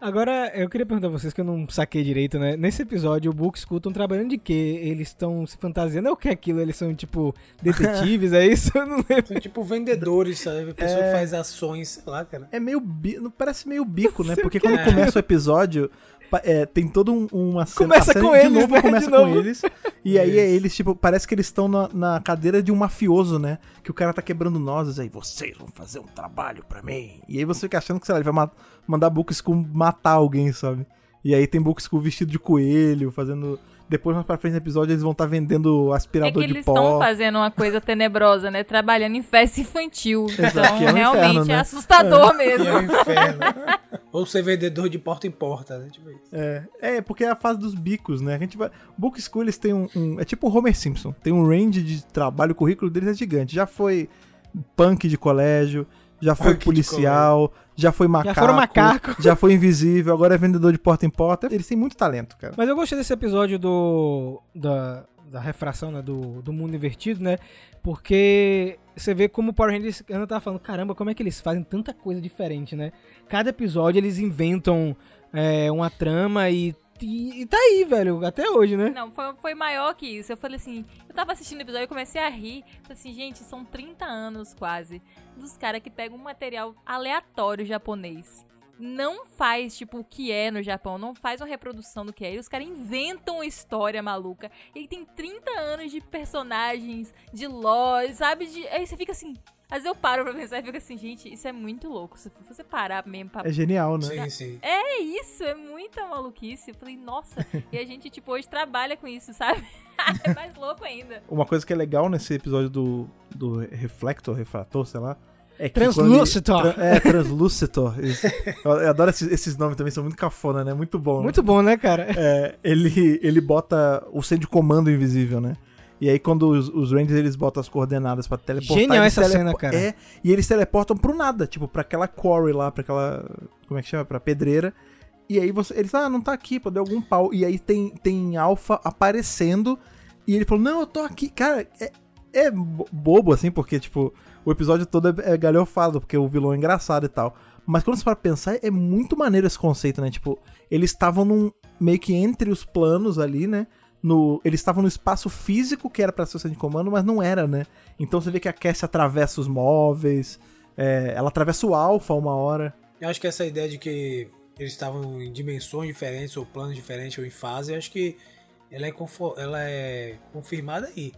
Agora, eu queria perguntar a vocês que eu não saquei direito, né? Nesse episódio, o Book e o Skull estão trabalhando de quê? Eles estão se fantasiando? É o que é aquilo? Eles são, tipo, detetives, é isso? Eu não lembro. São tipo vendedores, sabe? A pessoa É. que faz ações, sei lá, cara. É meio bi... não parece meio bico, né? Porque quando é. começa o episódio, é, tem toda um, uma cena. Começa a cena com de eles, novo, né? começa De com novo. eles. E aí é eles, tipo, parece que eles estão na, na cadeira de um mafioso, né? Que o cara tá quebrando nozes aí, vocês vão fazer um trabalho pra mim. E aí você fica achando que, sei lá, ele vai ma- mandar Book School matar alguém, sabe? E aí tem Book School vestido de coelho, fazendo. Depois, mais pra frente no episódio, eles vão estar vendendo É aspirador que de eles pó. estão fazendo uma coisa tenebrosa, né? Trabalhando em festa infantil. Então, que é um realmente inferno, né? é assustador E mesmo. é um inferno. Ou ser vendedor de porta em porta, né? Tipo isso. É, é, porque é a fase dos bicos, né? A gente vai. Book School eles têm um, um- É tipo o Homer Simpson. Tem um range de trabalho, o currículo deles é gigante. Já foi punk de colégio, já foi policial, já foi macaco. foram macaco. Já foi invisível, agora é vendedor de porta em porta. Eles têm muito talento, cara. Mas eu gostei desse episódio do. da, da refração, né? Do, do mundo invertido, né? Porque você vê como o Power Rangers. A Ana tava falando, caramba, como é que eles fazem tanta coisa diferente, né? Cada episódio eles inventam é, uma trama e, e, e tá aí, velho, até hoje, né? Não, foi, foi maior que isso. Eu falei assim, eu tava assistindo o episódio e comecei a rir. Falei assim, gente, são 30 anos quase dos caras que pegam um material aleatório japonês. Não faz, tipo, o que é no Japão, não faz uma reprodução do que é. E os caras inventam uma história maluca. E tem 30 anos de personagens, de lore, sabe? De... Aí você fica assim. Às vezes eu paro pra pensar e fico assim, gente, isso é muito louco. Se você parar mesmo pra É genial, né? Sim, sim. é isso, é muita maluquice. Eu falei, nossa, e a gente, tipo, hoje trabalha com isso, sabe? é mais louco ainda. Uma coisa que é legal nesse episódio do, do Reflector, Refrator, sei lá. É que Translucitor. quando ele- Tra- É, Translucitor. Isso. Eu, eu adoro esses, esses nomes também, são muito cafona, né? Muito bom. né? Muito bom, né, cara? É, ele, ele bota o centro de comando invisível, né? E aí quando os, os Rangers eles botam as coordenadas pra teleportar... Genial essa cena, cara. É, e eles teleportam pro nada, tipo, pra aquela quarry lá, pra aquela... Como é que chama? Pra pedreira. E aí você, eles, ah, não tá aqui, pô, deu algum pau. E aí tem, tem Alpha aparecendo e ele falou, não, eu tô aqui. Cara, é, é bo- bobo, assim, porque, tipo, o episódio todo é, é galhofado, porque o vilão é engraçado e tal. Mas quando você para pensar, é muito maneiro esse conceito, né? Tipo, eles estavam num. meio que entre os planos ali, né? No, eles estavam no espaço físico que era pra ser o centro de comando, mas não era, né? Então você vê que a Cassie atravessa os móveis, é, ela atravessa o Alpha uma hora. Eu acho que essa ideia de que eles estavam em dimensões diferentes, ou planos diferentes, ou em fase, eu acho que ela é, confo- ela é confirmada aí.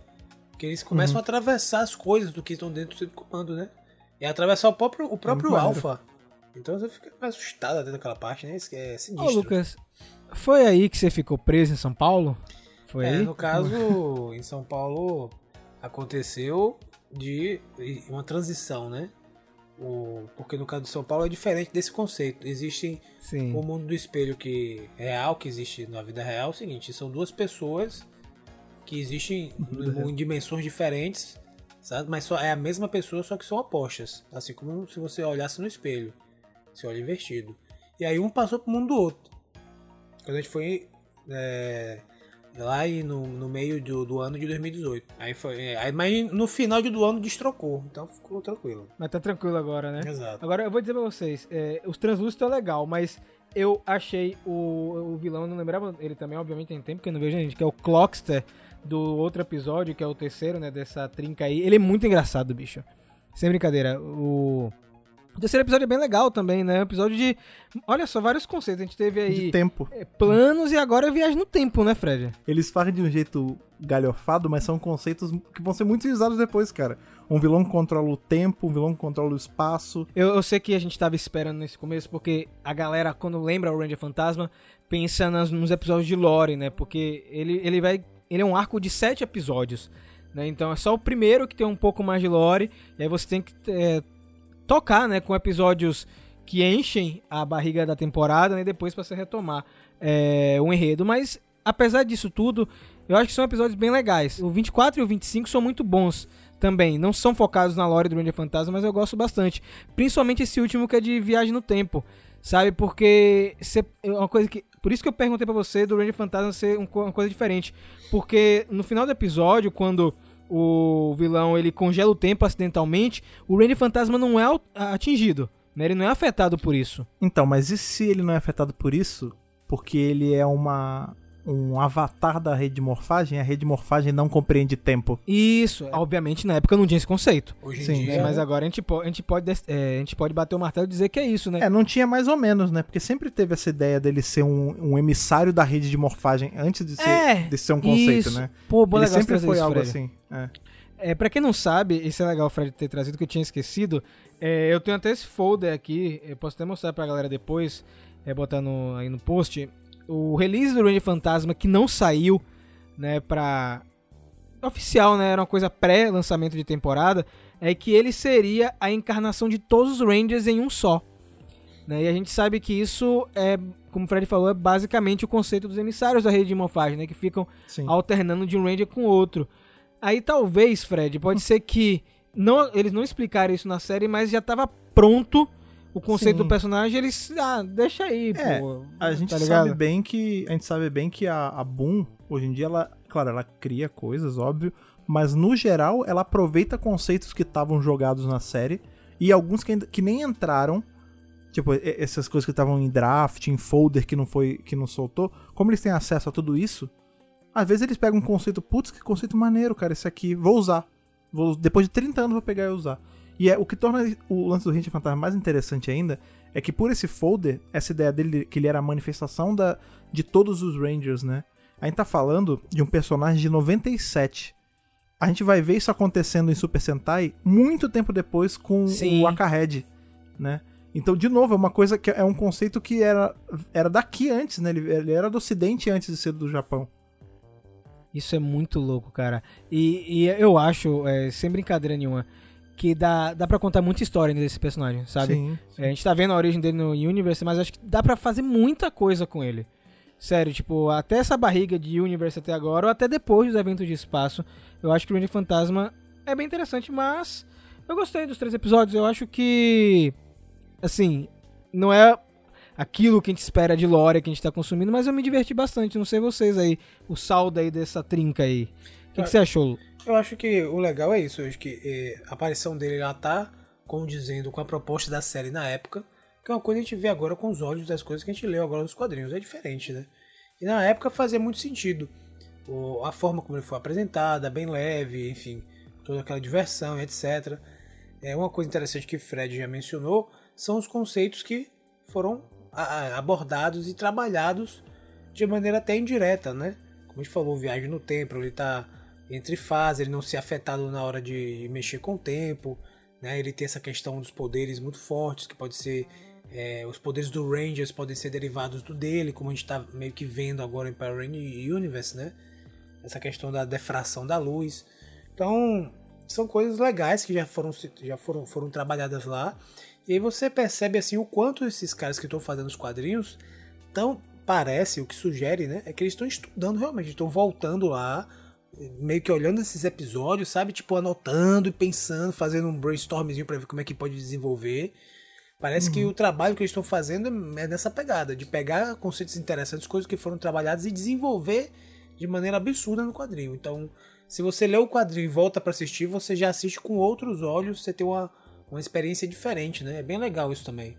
Porque eles começam a atravessar as coisas do que estão dentro do centro de comando, né? E atravessar o próprio, o próprio muito Alpha. Então você fica mais assustado até daquela parte, né? Isso que é Ô, sinistro. Lucas, foi aí que você ficou preso em São Paulo? Foi É, no caso, em São Paulo aconteceu de uma transição, né? O, porque no caso de São Paulo é diferente desse conceito. Existe Sim. o mundo do espelho que real que existe na vida real é o seguinte, são duas pessoas que existem em, em dimensões diferentes, sabe? Mas só é a mesma pessoa, só que são opostas, assim como se você olhasse no espelho, se olha invertido. E aí um passou pro mundo do outro. Quando a gente foi é, lá e no, no meio do, do ano de 2018. Aí foi, é, aí, mas no final do ano destrocou, então ficou tranquilo. Mas tá tranquilo agora, né? Exato. Agora eu vou dizer pra vocês, é, os translúcidos é legal, mas eu achei o, o vilão, não lembrava, ele também obviamente tem tempo que eu não vejo, gente, que é o Clockster do outro episódio, que é o terceiro, né, dessa trinca aí. Ele é muito engraçado, bicho. Sem brincadeira, o... O terceiro episódio é bem legal também, né? Um episódio de. Olha só, vários conceitos. A gente teve aí De tempo. é, planos e agora é viagem no tempo, né, Fred? Eles fazem de um jeito galhofado, mas são conceitos que vão ser muito utilizados depois, cara. Um vilão que controla o tempo, um vilão que controla o espaço. Eu, eu sei que a gente tava esperando nesse começo, porque a galera, quando lembra o Ranger Fantasma, pensa nas- nos episódios de Lore, né? Porque ele, ele vai. Ele é um arco de sete episódios. Né? Então é só o primeiro que tem um pouco mais de lore. E aí você tem que é, tocar né, com episódios que enchem a barriga da temporada né, e depois pra você retomar é, o enredo. Mas apesar disso tudo, eu acho que são episódios bem legais. O 24 e o 25 são muito bons também. Não são focados na lore do Ranger Fantasma, mas eu gosto bastante. Principalmente esse último que é de viagem no tempo. Sabe? Porque é uma coisa que. Por isso que eu perguntei pra você do Ranger Fantasma ser um uma coisa diferente. Porque no final do episódio, quando o vilão ele congela o tempo acidentalmente, o Ranger Fantasma não é atingido. Né? Ele não é afetado por isso. Então, mas e se ele não é afetado por isso? Porque ele é uma um avatar da rede de morfagem, a rede de morfagem não compreende tempo. Isso, obviamente na época não tinha esse conceito. Hoje em Sim, dia, né? Mas agora a gente, po- a, gente pode, é, a gente pode bater o martelo e dizer que é isso, né? É, não tinha mais ou menos, né? Porque sempre teve essa ideia dele ser um, um emissário da rede de morfagem antes de ser, É, de ser um conceito, isso. né? Pô, boa ele sempre foi isso, algo Fred. assim. É. É, pra quem não sabe, isso é legal o Fred ter trazido, que eu tinha esquecido. É, eu tenho até esse folder aqui, eu posso até mostrar pra galera depois, é, botar no, aí no post. O release do Ranger Fantasma que não saiu, né, pra. Oficial, né? Era uma coisa pré-lançamento de temporada. É que ele seria a encarnação de todos os Rangers em um só. Né? E a gente sabe que isso é, como o Fred falou, é basicamente o conceito dos emissários da rede de morfagem, né? Que ficam Sim. alternando de um Ranger com outro. Aí talvez, Fred, pode ser que não, eles não explicaram isso na série, mas já tava pronto o conceito Sim. do personagem, eles, ah, deixa aí, É, pô. A gente tá sabe bem que a gente sabe bem que a, a Boom hoje em dia ela, claro, ela cria coisas, óbvio, mas no geral ela aproveita conceitos que estavam jogados na série e alguns que, que nem entraram, tipo essas coisas que estavam em draft, em folder que não foi que não soltou, como eles têm acesso a tudo isso, às vezes eles pegam um conceito, putz, que conceito maneiro, cara, esse aqui, vou usar. Vou, depois de 30 anos vou pegar e usar. E é o que torna o lance do Ranger Fantasma mais interessante ainda é que por esse folder, essa ideia dele que ele era a manifestação da, de todos os Rangers, né? A gente tá falando de um personagem de 97. A gente vai ver isso acontecendo em Super Sentai muito tempo depois com Sim. o Akahead, né? Então, de novo, é uma coisa que é um conceito que era, era daqui antes, né? Ele, ele era do ocidente antes de ser do Japão. Isso é muito louco, cara. E, e eu acho, é, sem brincadeira nenhuma, que dá, dá pra contar muita história desse personagem, sabe? Sim. É, a gente tá vendo a origem dele no Universe, mas acho que dá pra fazer muita coisa com ele. Sério, tipo, até essa barriga de Universe até agora, ou até depois dos eventos de espaço, eu acho que o Ranger Fantasma é bem interessante, mas eu gostei dos três episódios. Eu acho que, assim, não é aquilo que a gente espera de lore que a gente tá consumindo, mas eu me diverti bastante. Não sei vocês aí, o saldo aí dessa trinca aí. O que, que você achou? Eu acho que o legal é isso, acho que eh, a aparição dele já tá condizendo com a proposta da série na época, que é uma coisa que a gente vê agora com os olhos das coisas que a gente leu agora nos quadrinhos, é diferente, né? E na época fazia muito sentido. O- a forma como ele foi apresentada, bem leve, enfim, toda aquela diversão, etc. É uma coisa interessante que Fred já mencionou, são os conceitos que foram a- abordados e trabalhados de maneira até indireta, né? Como a gente falou, viagem no tempo, ele tá entre fases, ele não ser afetado na hora de mexer com o tempo, né? Ele tem essa questão dos poderes muito fortes, que pode ser é, os poderes do Rangers podem ser derivados do dele, como a gente tá meio que vendo agora em Power Rangers Universe, né? Essa questão da defração da luz. Então, são coisas legais que já foram, já foram, foram trabalhadas lá. E aí você percebe assim o quanto esses caras que estão fazendo os quadrinhos tão parece, o que sugere, né, é que eles estão estudando realmente, estão voltando lá, meio que olhando esses episódios, sabe, tipo anotando e pensando, fazendo um brainstormzinho para ver como é que pode desenvolver. Parece que o trabalho que eles estão fazendo é nessa pegada, de pegar conceitos interessantes, coisas que foram trabalhadas e desenvolver de maneira absurda no quadrinho. Então, se você lê o quadrinho e volta para assistir, você já assiste com outros olhos, você tem uma, uma experiência diferente, né? É bem legal isso também.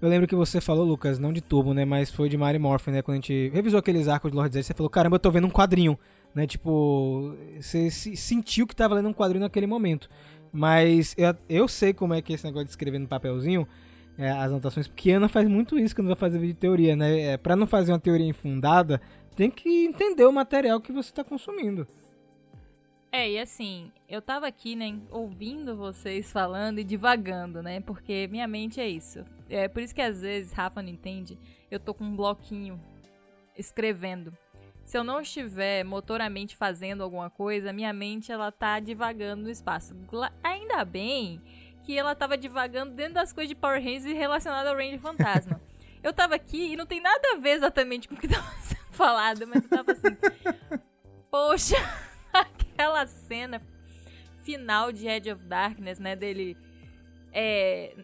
Eu lembro que você falou, Lucas, não de Turbo, né? Mas foi de Mary Morphin, né? Quando a gente revisou aqueles arcos de Lord Zed, você falou, caramba, eu tô vendo um quadrinho. Né? Tipo, você se- sentiu que tava lendo um quadrinho naquele momento. Mas eu, eu sei como é que é esse negócio de escrever no papelzinho, é, as anotações, porque Ana faz muito isso quando vai fazer vídeo de teoria, né? É, pra não fazer uma teoria infundada, tem que entender o material que você tá consumindo. É, e assim, eu tava aqui, né, ouvindo vocês falando e divagando, né? Porque minha mente é isso. É por isso que às vezes, Rafa não entende, eu tô com um bloquinho escrevendo. Se eu não estiver motoramente fazendo alguma coisa, minha mente ela tá divagando no espaço. Ainda bem que ela tava divagando dentro das coisas de Power Rangers relacionadas ao Ranger Fantasma. eu tava aqui e não tem nada a ver exatamente com o que tava sendo falado, mas eu tava assim. Poxa, aquela cena final de Edge of Darkness, né? Dele é,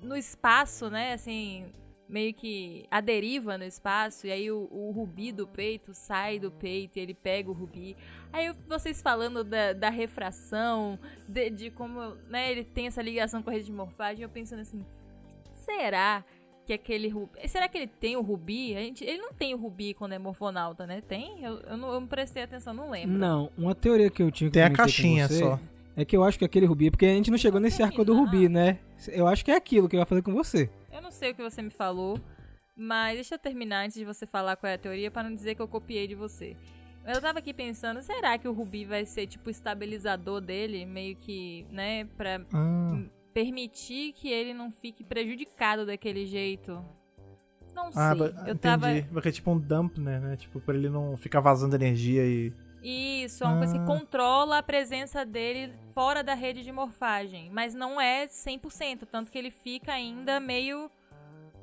no espaço, né? Assim, meio que a deriva no espaço, e aí o, o rubi do peito sai do peito e ele pega o rubi. Aí vocês falando da, da refração, de, de como né, ele tem essa ligação com a rede de morfagem, eu pensando assim, será que aquele rubi. Será que ele tem o rubi? A gente, ele não tem o rubi quando é morfonauta, né? Tem? Eu, eu, não, eu não prestei atenção, não lembro. Não, uma teoria que eu tinha que Tem a caixinha você só. É que eu acho que aquele rubi, porque a gente não chegou nesse arco do rubi, né? Eu acho que é aquilo que eu ia fazer com você. Sei o que você me falou, mas deixa eu terminar antes de você falar qual é a teoria pra não dizer que eu copiei de você. Eu tava aqui pensando, será que o Rubi vai ser tipo o estabilizador dele, meio que, né, pra Ah, permitir que ele não fique prejudicado daquele jeito? Não sei. ah, ba- eu entendi. tava Porque é tipo um dump, né? né? Tipo, pra ele não ficar vazando energia e. Isso, é uma coisa que Ah. controla a presença dele fora da rede de morfagem. Mas não é 100%, tanto que ele fica ainda meio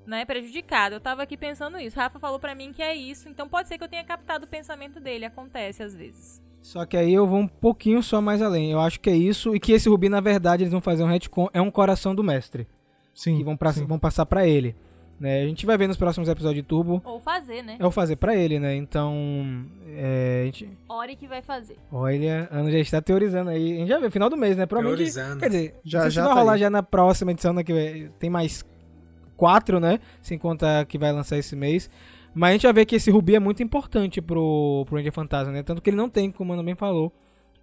né, prejudicado. Eu tava aqui pensando isso. Rafa falou pra mim que é isso, então pode ser que eu tenha captado o pensamento dele. Acontece às vezes. Só que aí eu vou um pouquinho só mais além. Eu acho que é isso e que esse rubi, na verdade, eles vão fazer um retcon. É um coração do mestre. Sim. que vão, pra, sim. vão passar pra ele. Né? A gente vai ver nos próximos episódios de Turbo. Ou fazer, né? É o fazer pra ele, né? Então. É, a gente, Ori que vai fazer. olha, a Ana já está teorizando aí. A gente já vê, final do mês, né? Provavelmente. Teorizando. Quer dizer, Já- já vai tá rolar aí. já na próxima edição, né? Que tem mais quatro, né? Sem contar que vai lançar esse mês. Mas a gente vai ver que esse Rubi é muito importante pro, pro Ranger Fantasma, né? Tanto que ele não tem, como o Ana bem falou,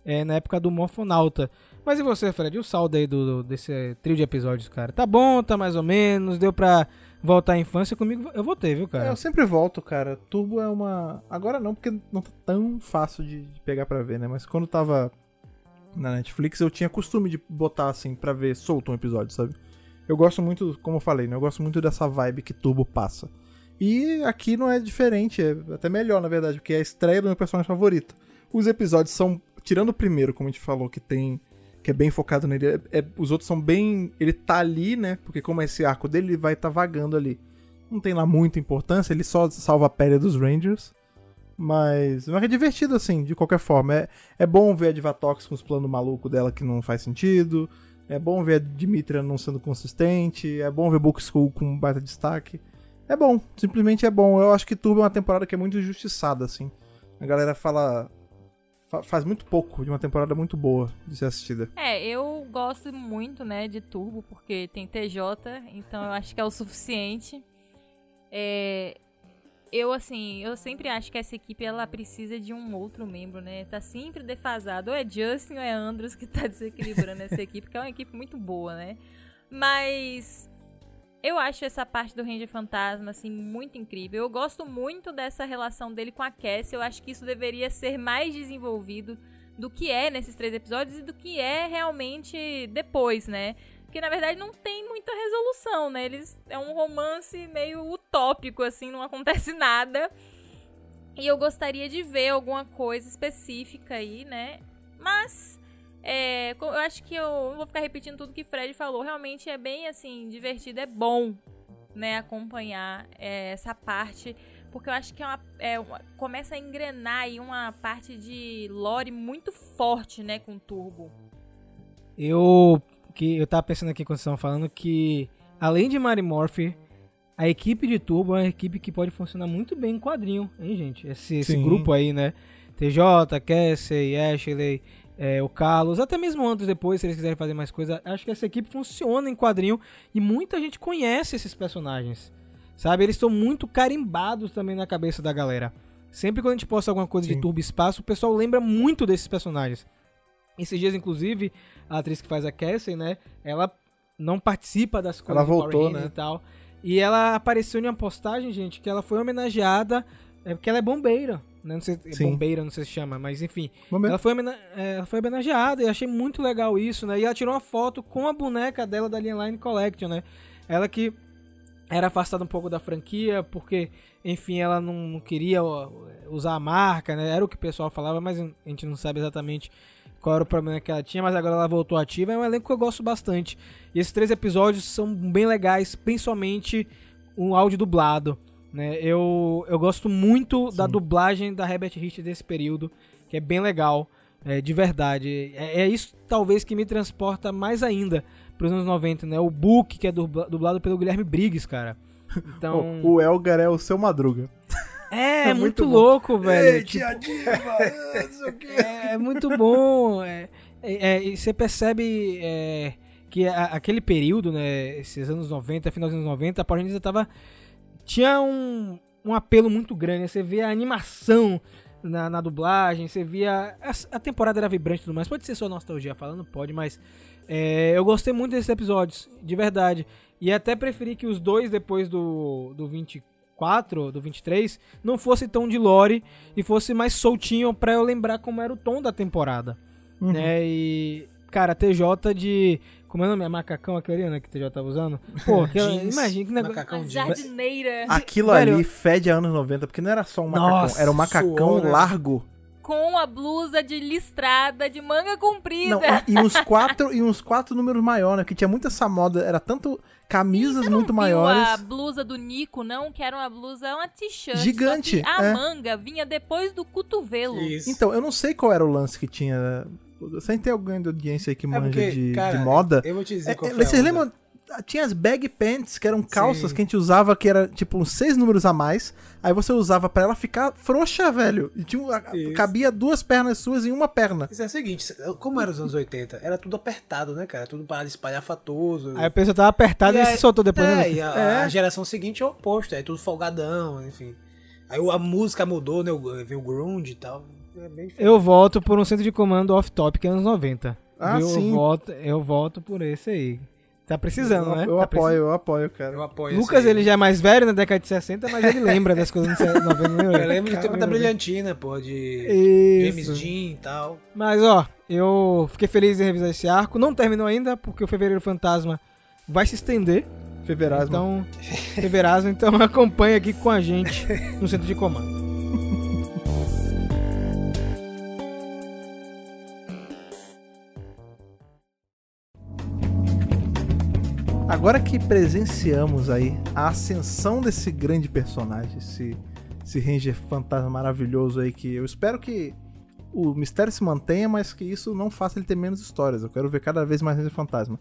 é, na época do Morfonauta. Mas e você, Fred? O saldo aí do, desse trio de episódios, cara? Tá bom, tá mais ou menos? Deu pra voltar à infância comigo? Eu voltei, viu, É, cara? eu sempre volto, cara. Turbo é uma. Agora não, porque não tá tão fácil de, de pegar pra ver, né? Mas quando tava na Netflix, eu tinha costume de botar assim pra ver solto um episódio, sabe? Eu gosto muito, como eu falei, né? Eu gosto muito dessa vibe que Turbo passa. E aqui não é diferente, é até melhor, na verdade, porque é a estreia do meu personagem favorito. Os episódios são, tirando o primeiro, como a gente falou, que tem. Que é bem focado nele. é- é- os outros são bem. Ele tá ali, né? Porque como é esse arco dele, ele vai estar vagando ali não tem lá muita importância, ele só salva a pele dos Rangers. Mas, mas é divertido assim, de qualquer forma. É, é bom ver a Divatox com os planos malucos dela que não faz sentido. É bom ver a Dimitra não sendo consistente. É bom ver Book School com um baita destaque. É bom, simplesmente é bom. Eu acho que Turbo é uma temporada que é muito injustiçada, assim. A galera fala. fa- faz muito pouco de uma temporada muito boa de ser assistida. É, eu gosto muito, né, de Turbo, porque tem TJ, então eu acho que é o suficiente. É, eu, assim, eu sempre acho que essa equipe, ela precisa de um outro membro, né? Tá sempre defasado. Ou é Justin ou é Andros que tá desequilibrando essa equipe, que é uma equipe muito boa, né? Mas eu acho essa parte do Ranger Fantasma, assim, muito incrível. Eu gosto muito dessa relação dele com a Cassie. Eu acho que isso deveria ser mais desenvolvido do que é nesses três episódios e do que é realmente depois, né? Porque na verdade não tem muita resolução, né? Eles é um romance meio utópico assim, não acontece nada. E eu gostaria de ver alguma coisa específica aí, né? Mas É, eu acho que eu vou ficar repetindo tudo que Fred falou. Realmente é bem assim, divertido, é bom, né, acompanhar é, essa parte. Porque eu acho que é uma, é uma- começa a engrenar aí uma parte de lore muito forte, né, com o Turbo. Eu que eu tava pensando aqui quando vocês estavam falando que além de Mary Morphy, a equipe de Turbo é uma equipe que pode funcionar muito bem em quadrinho, hein, gente? Esse, esse grupo aí, né? TJ, Cassie, Ashley, é, o Carlos, até mesmo antes depois, se eles quiserem fazer mais coisa, acho que essa equipe funciona em quadrinho e muita gente conhece esses personagens. Sabe? Eles estão muito carimbados também na cabeça da galera. Sempre quando a gente posta alguma coisa Sim. de Turbo Espaço, o pessoal lembra muito desses personagens. Esses dias, inclusive, a atriz que faz a Cassie, né? Ela não participa das coisas Ela voltou, né? e tal. E ela apareceu em uma postagem, gente, que ela foi homenageada. É porque ela é bombeira. Né? Não sei, bombeira, não sei se chama, mas enfim. Ela foi, é, ela foi homenageada e achei muito legal isso, né? E ela tirou uma foto com a boneca dela da linha Line Collection, né? Ela que era afastada um pouco da franquia, porque, enfim, ela não, não queria usar a marca, né? Era o que o pessoal falava, mas a gente não sabe exatamente qual era o problema que ela tinha, mas agora ela voltou ativa. É um elenco que eu gosto bastante. E esses três episódios são bem legais, principalmente um áudio dublado. Né? Eu, eu gosto muito da dublagem da Herbert Richards desse período, que é bem legal, é, de verdade. É, é isso talvez que me transporta mais ainda para os anos 90, né? O Book, que é dubla- dublado pelo Guilherme Briggs, cara. Então, O Elgar é o seu Madruga. é, é muito, muito louco, velho. Ei, Tipo, tia Diva, é, é muito bom. É, é, e você percebe é, que a- aquele período, né, esses anos 90, final dos anos 90, a Power tava tinha um, um apelo muito grande. né? Você via a animação na, na dublagem, você via a, a temporada era vibrante e tudo mais. Pode ser só nostalgia falando, pode, mas é, eu gostei muito desses episódios, de verdade. E até preferi que os dois depois do do 24, do 23, não fosse tão de lore e fosse mais soltinho pra eu lembrar como era o tom da temporada, Uhum. né? E cara, TJ de como é o nome? É macacão aquele, né, que o TJ tava usando? Pô, aquela, Jeans, imagina que negócio. macacão jeans. jardineira Aquilo Velho, ali fede anos 90, porque não era só um macacão, Nossa, era um macacão largo. com a blusa de listrada de manga comprida. Não, e, uns quatro, e uns quatro números maiores, né? Que tinha muito essa moda, era tanto camisas Você não muito viu maiores. a blusa do Nico, não? Que era uma blusa, uma t-shirt. Gigante, Só que a é. manga vinha depois do cotovelo. Isso. Então, eu não sei qual era o lance que tinha. Sem ter alguém da audiência aí que É manja porque, de, cara, de moda. Eu vou te dizer É, qual é, vocês lembram? Tinha as bag pants, que eram calças Sim. que a gente usava, que era tipo uns seis números a mais. Aí você usava pra ela ficar frouxa, velho. E tinha, um- Isso. cabia duas pernas suas em uma perna. Isso é o seguinte, como era os anos 80? Era tudo apertado, né, cara? Tudo para espalhafatoso. Aí a pessoa tava apertada e, aí- se soltou depois, é, né? e a, É. a geração seguinte é o oposto, é tudo folgadão, enfim. Aí a música mudou, né? o- Veio o grunge e tal. É. Eu voto por um centro de comando off-topic anos 90. Ah, Viu? sim. Eu voto, eu voto por esse aí. Tá precisando, eu, né? eu Tá apoio, eu apoio, cara. Eu apoio Lucas, ele já é mais velho na década de 60, mas ele lembra das coisas dos anos 90. não Eu lembro do tempo da brilhantina, pô, de James Isso. Dean e tal. Mas, ó, eu fiquei feliz em revisar esse arco. Não terminou ainda, porque o Fevereiro Fantasma vai se estender. Feverasmo. Então, Feverasmo, então acompanha aqui com a gente no centro de comando. Agora que presenciamos aí a ascensão desse grande personagem, esse, esse Ranger fantasma maravilhoso aí, que eu espero que o mistério se mantenha, mas que isso não faça ele ter menos histórias. Eu quero ver cada vez mais Ranger fantasma.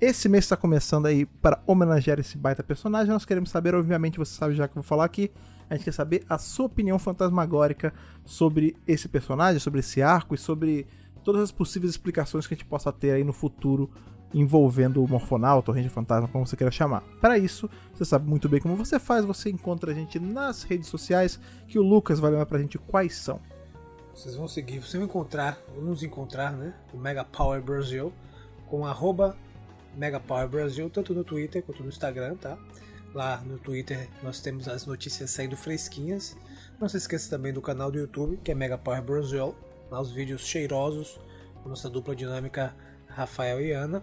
Esse mês está começando aí para homenagear esse baita personagem. Nós queremos saber, obviamente, você sabe já que eu vou falar aqui. A gente quer saber a sua opinião fantasmagórica sobre esse personagem, sobre esse arco e sobre todas as possíveis explicações que a gente possa ter aí no futuro envolvendo o Morfonauta, o Ranger Fantasma, como você queira chamar. Para isso, você sabe muito bem como você faz, você encontra a gente nas redes sociais, que o Lucas vai lembrar pra gente quais são. Vocês vão seguir, vocês vão encontrar, vão nos encontrar, né? O Mega Power Brasil, com arroba Mega Power Brasil, tanto no Twitter quanto no Instagram, tá? Lá no Twitter nós temos as notícias saindo fresquinhas. Não se esqueça também do canal do YouTube, que é Mega Power Brasil. Lá os vídeos cheirosos, nossa dupla dinâmica Rafael e Ana.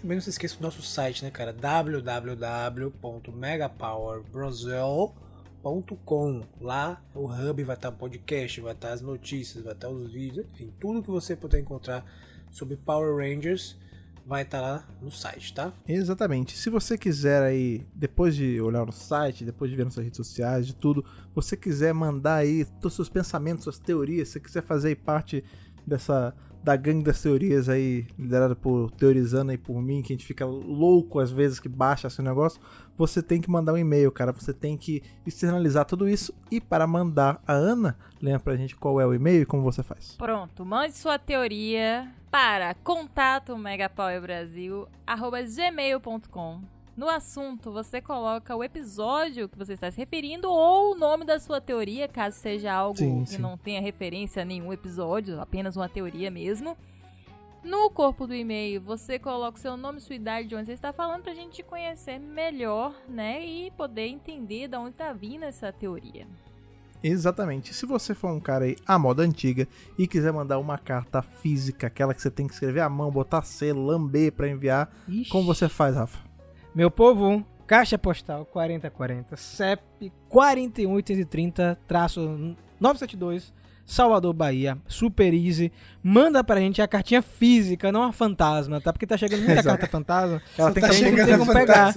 Também não se esqueça do nosso site, né, cara? www.megapowerbrasil.com Lá o hub vai estar o podcast, vai estar as notícias, vai estar os vídeos, enfim, tudo que você puder encontrar sobre Power Rangers, vai estar lá no site, tá? Exatamente. Se você quiser aí, depois de olhar no site, depois de ver nas suas redes sociais, de tudo, você quiser mandar aí todos os seus pensamentos, suas teorias, se você quiser fazer parte dessa da gangue das teorias aí, liderada por Teorizando e por mim, que a gente fica louco às vezes que baixa esse negócio, você tem que mandar um e-mail, cara. Você tem que externalizar tudo isso. E para mandar a Ana, lembra pra gente qual é o e-mail e como você faz. Pronto, mande sua teoria para contato megapowerbrasil@gmail.com. No assunto, você coloca o episódio que você está se referindo ou o nome da sua teoria, caso seja algo Sim, que sim. não tenha referência a nenhum episódio, apenas uma teoria mesmo. No corpo do e-mail, você coloca o seu nome, sua idade, de onde você está falando, pra gente te conhecer melhor, né? E poder entender de onde tá vindo essa teoria. Exatamente. Se você for um cara aí à moda antiga e quiser mandar uma carta física, aquela que você tem que escrever à mão, botar selo, lamber pra enviar, Ixi. como você faz, Rafa? Meu povo, caixa postal 4040, CEP 41830-972, Salvador, Bahia, Super Easy. Manda pra gente a cartinha física, não a fantasma, tá? Porque tá chegando muita Exato. carta fantasma. Ela tem tá que chegando chegar tem como pegar.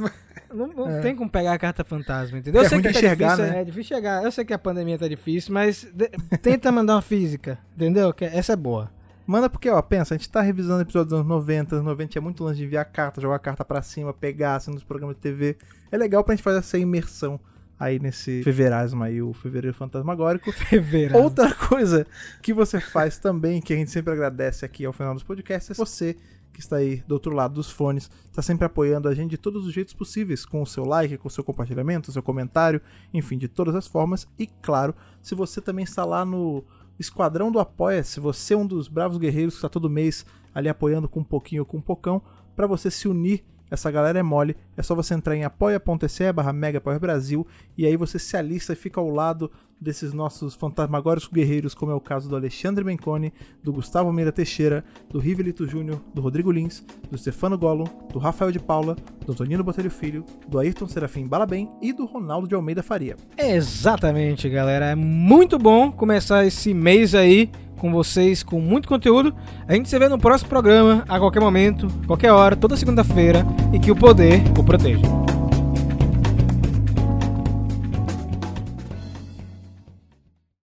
Não, não É. tem como pegar a carta fantasma, entendeu? É Eu sei que tá enxergar, difícil, né? é difícil chegar. Eu sei que a pandemia tá difícil, mas de- tenta mandar uma física, entendeu? Que essa é boa. Manda porque, ó, pensa, a gente tá revisando episódios dos anos 90, anos 90 é muito longe de enviar carta, jogar carta pra cima, pegar, assim, nos programas de TV. É legal pra gente fazer essa imersão aí nesse feverismo aí, o fevereiro fantasmagórico. Fevereiro. Outra coisa que você faz também, que a gente sempre agradece aqui ao final dos podcasts, é você que está aí do outro lado dos fones, está sempre apoiando a gente de todos os jeitos possíveis, com o seu like, com o seu compartilhamento, o seu comentário, enfim, de todas as formas. E claro, se você também está lá no Esquadrão do Apoia, se você é um dos bravos guerreiros que está todo mês ali apoiando com um pouquinho ou com um pocão, para você se unir essa galera é mole, é só você entrar em apoia.se barra Brasil e aí você se alista e fica ao lado desses nossos fantasmagóricos guerreiros, como é o caso do Alexandre Menconi, do Gustavo Meira Teixeira, do Rivelito Júnior, do Rodrigo Lins, do Stefano Gollum, do Rafael de Paula, do Antonino Botelho Filho, do Ayrton Serafim Balabem e do Ronaldo de Almeida Faria. Exatamente, galera. É muito bom começar esse mês aí com vocês, com muito conteúdo. A gente se vê no próximo programa, a qualquer momento, qualquer hora, toda segunda-feira. E que o poder o proteja.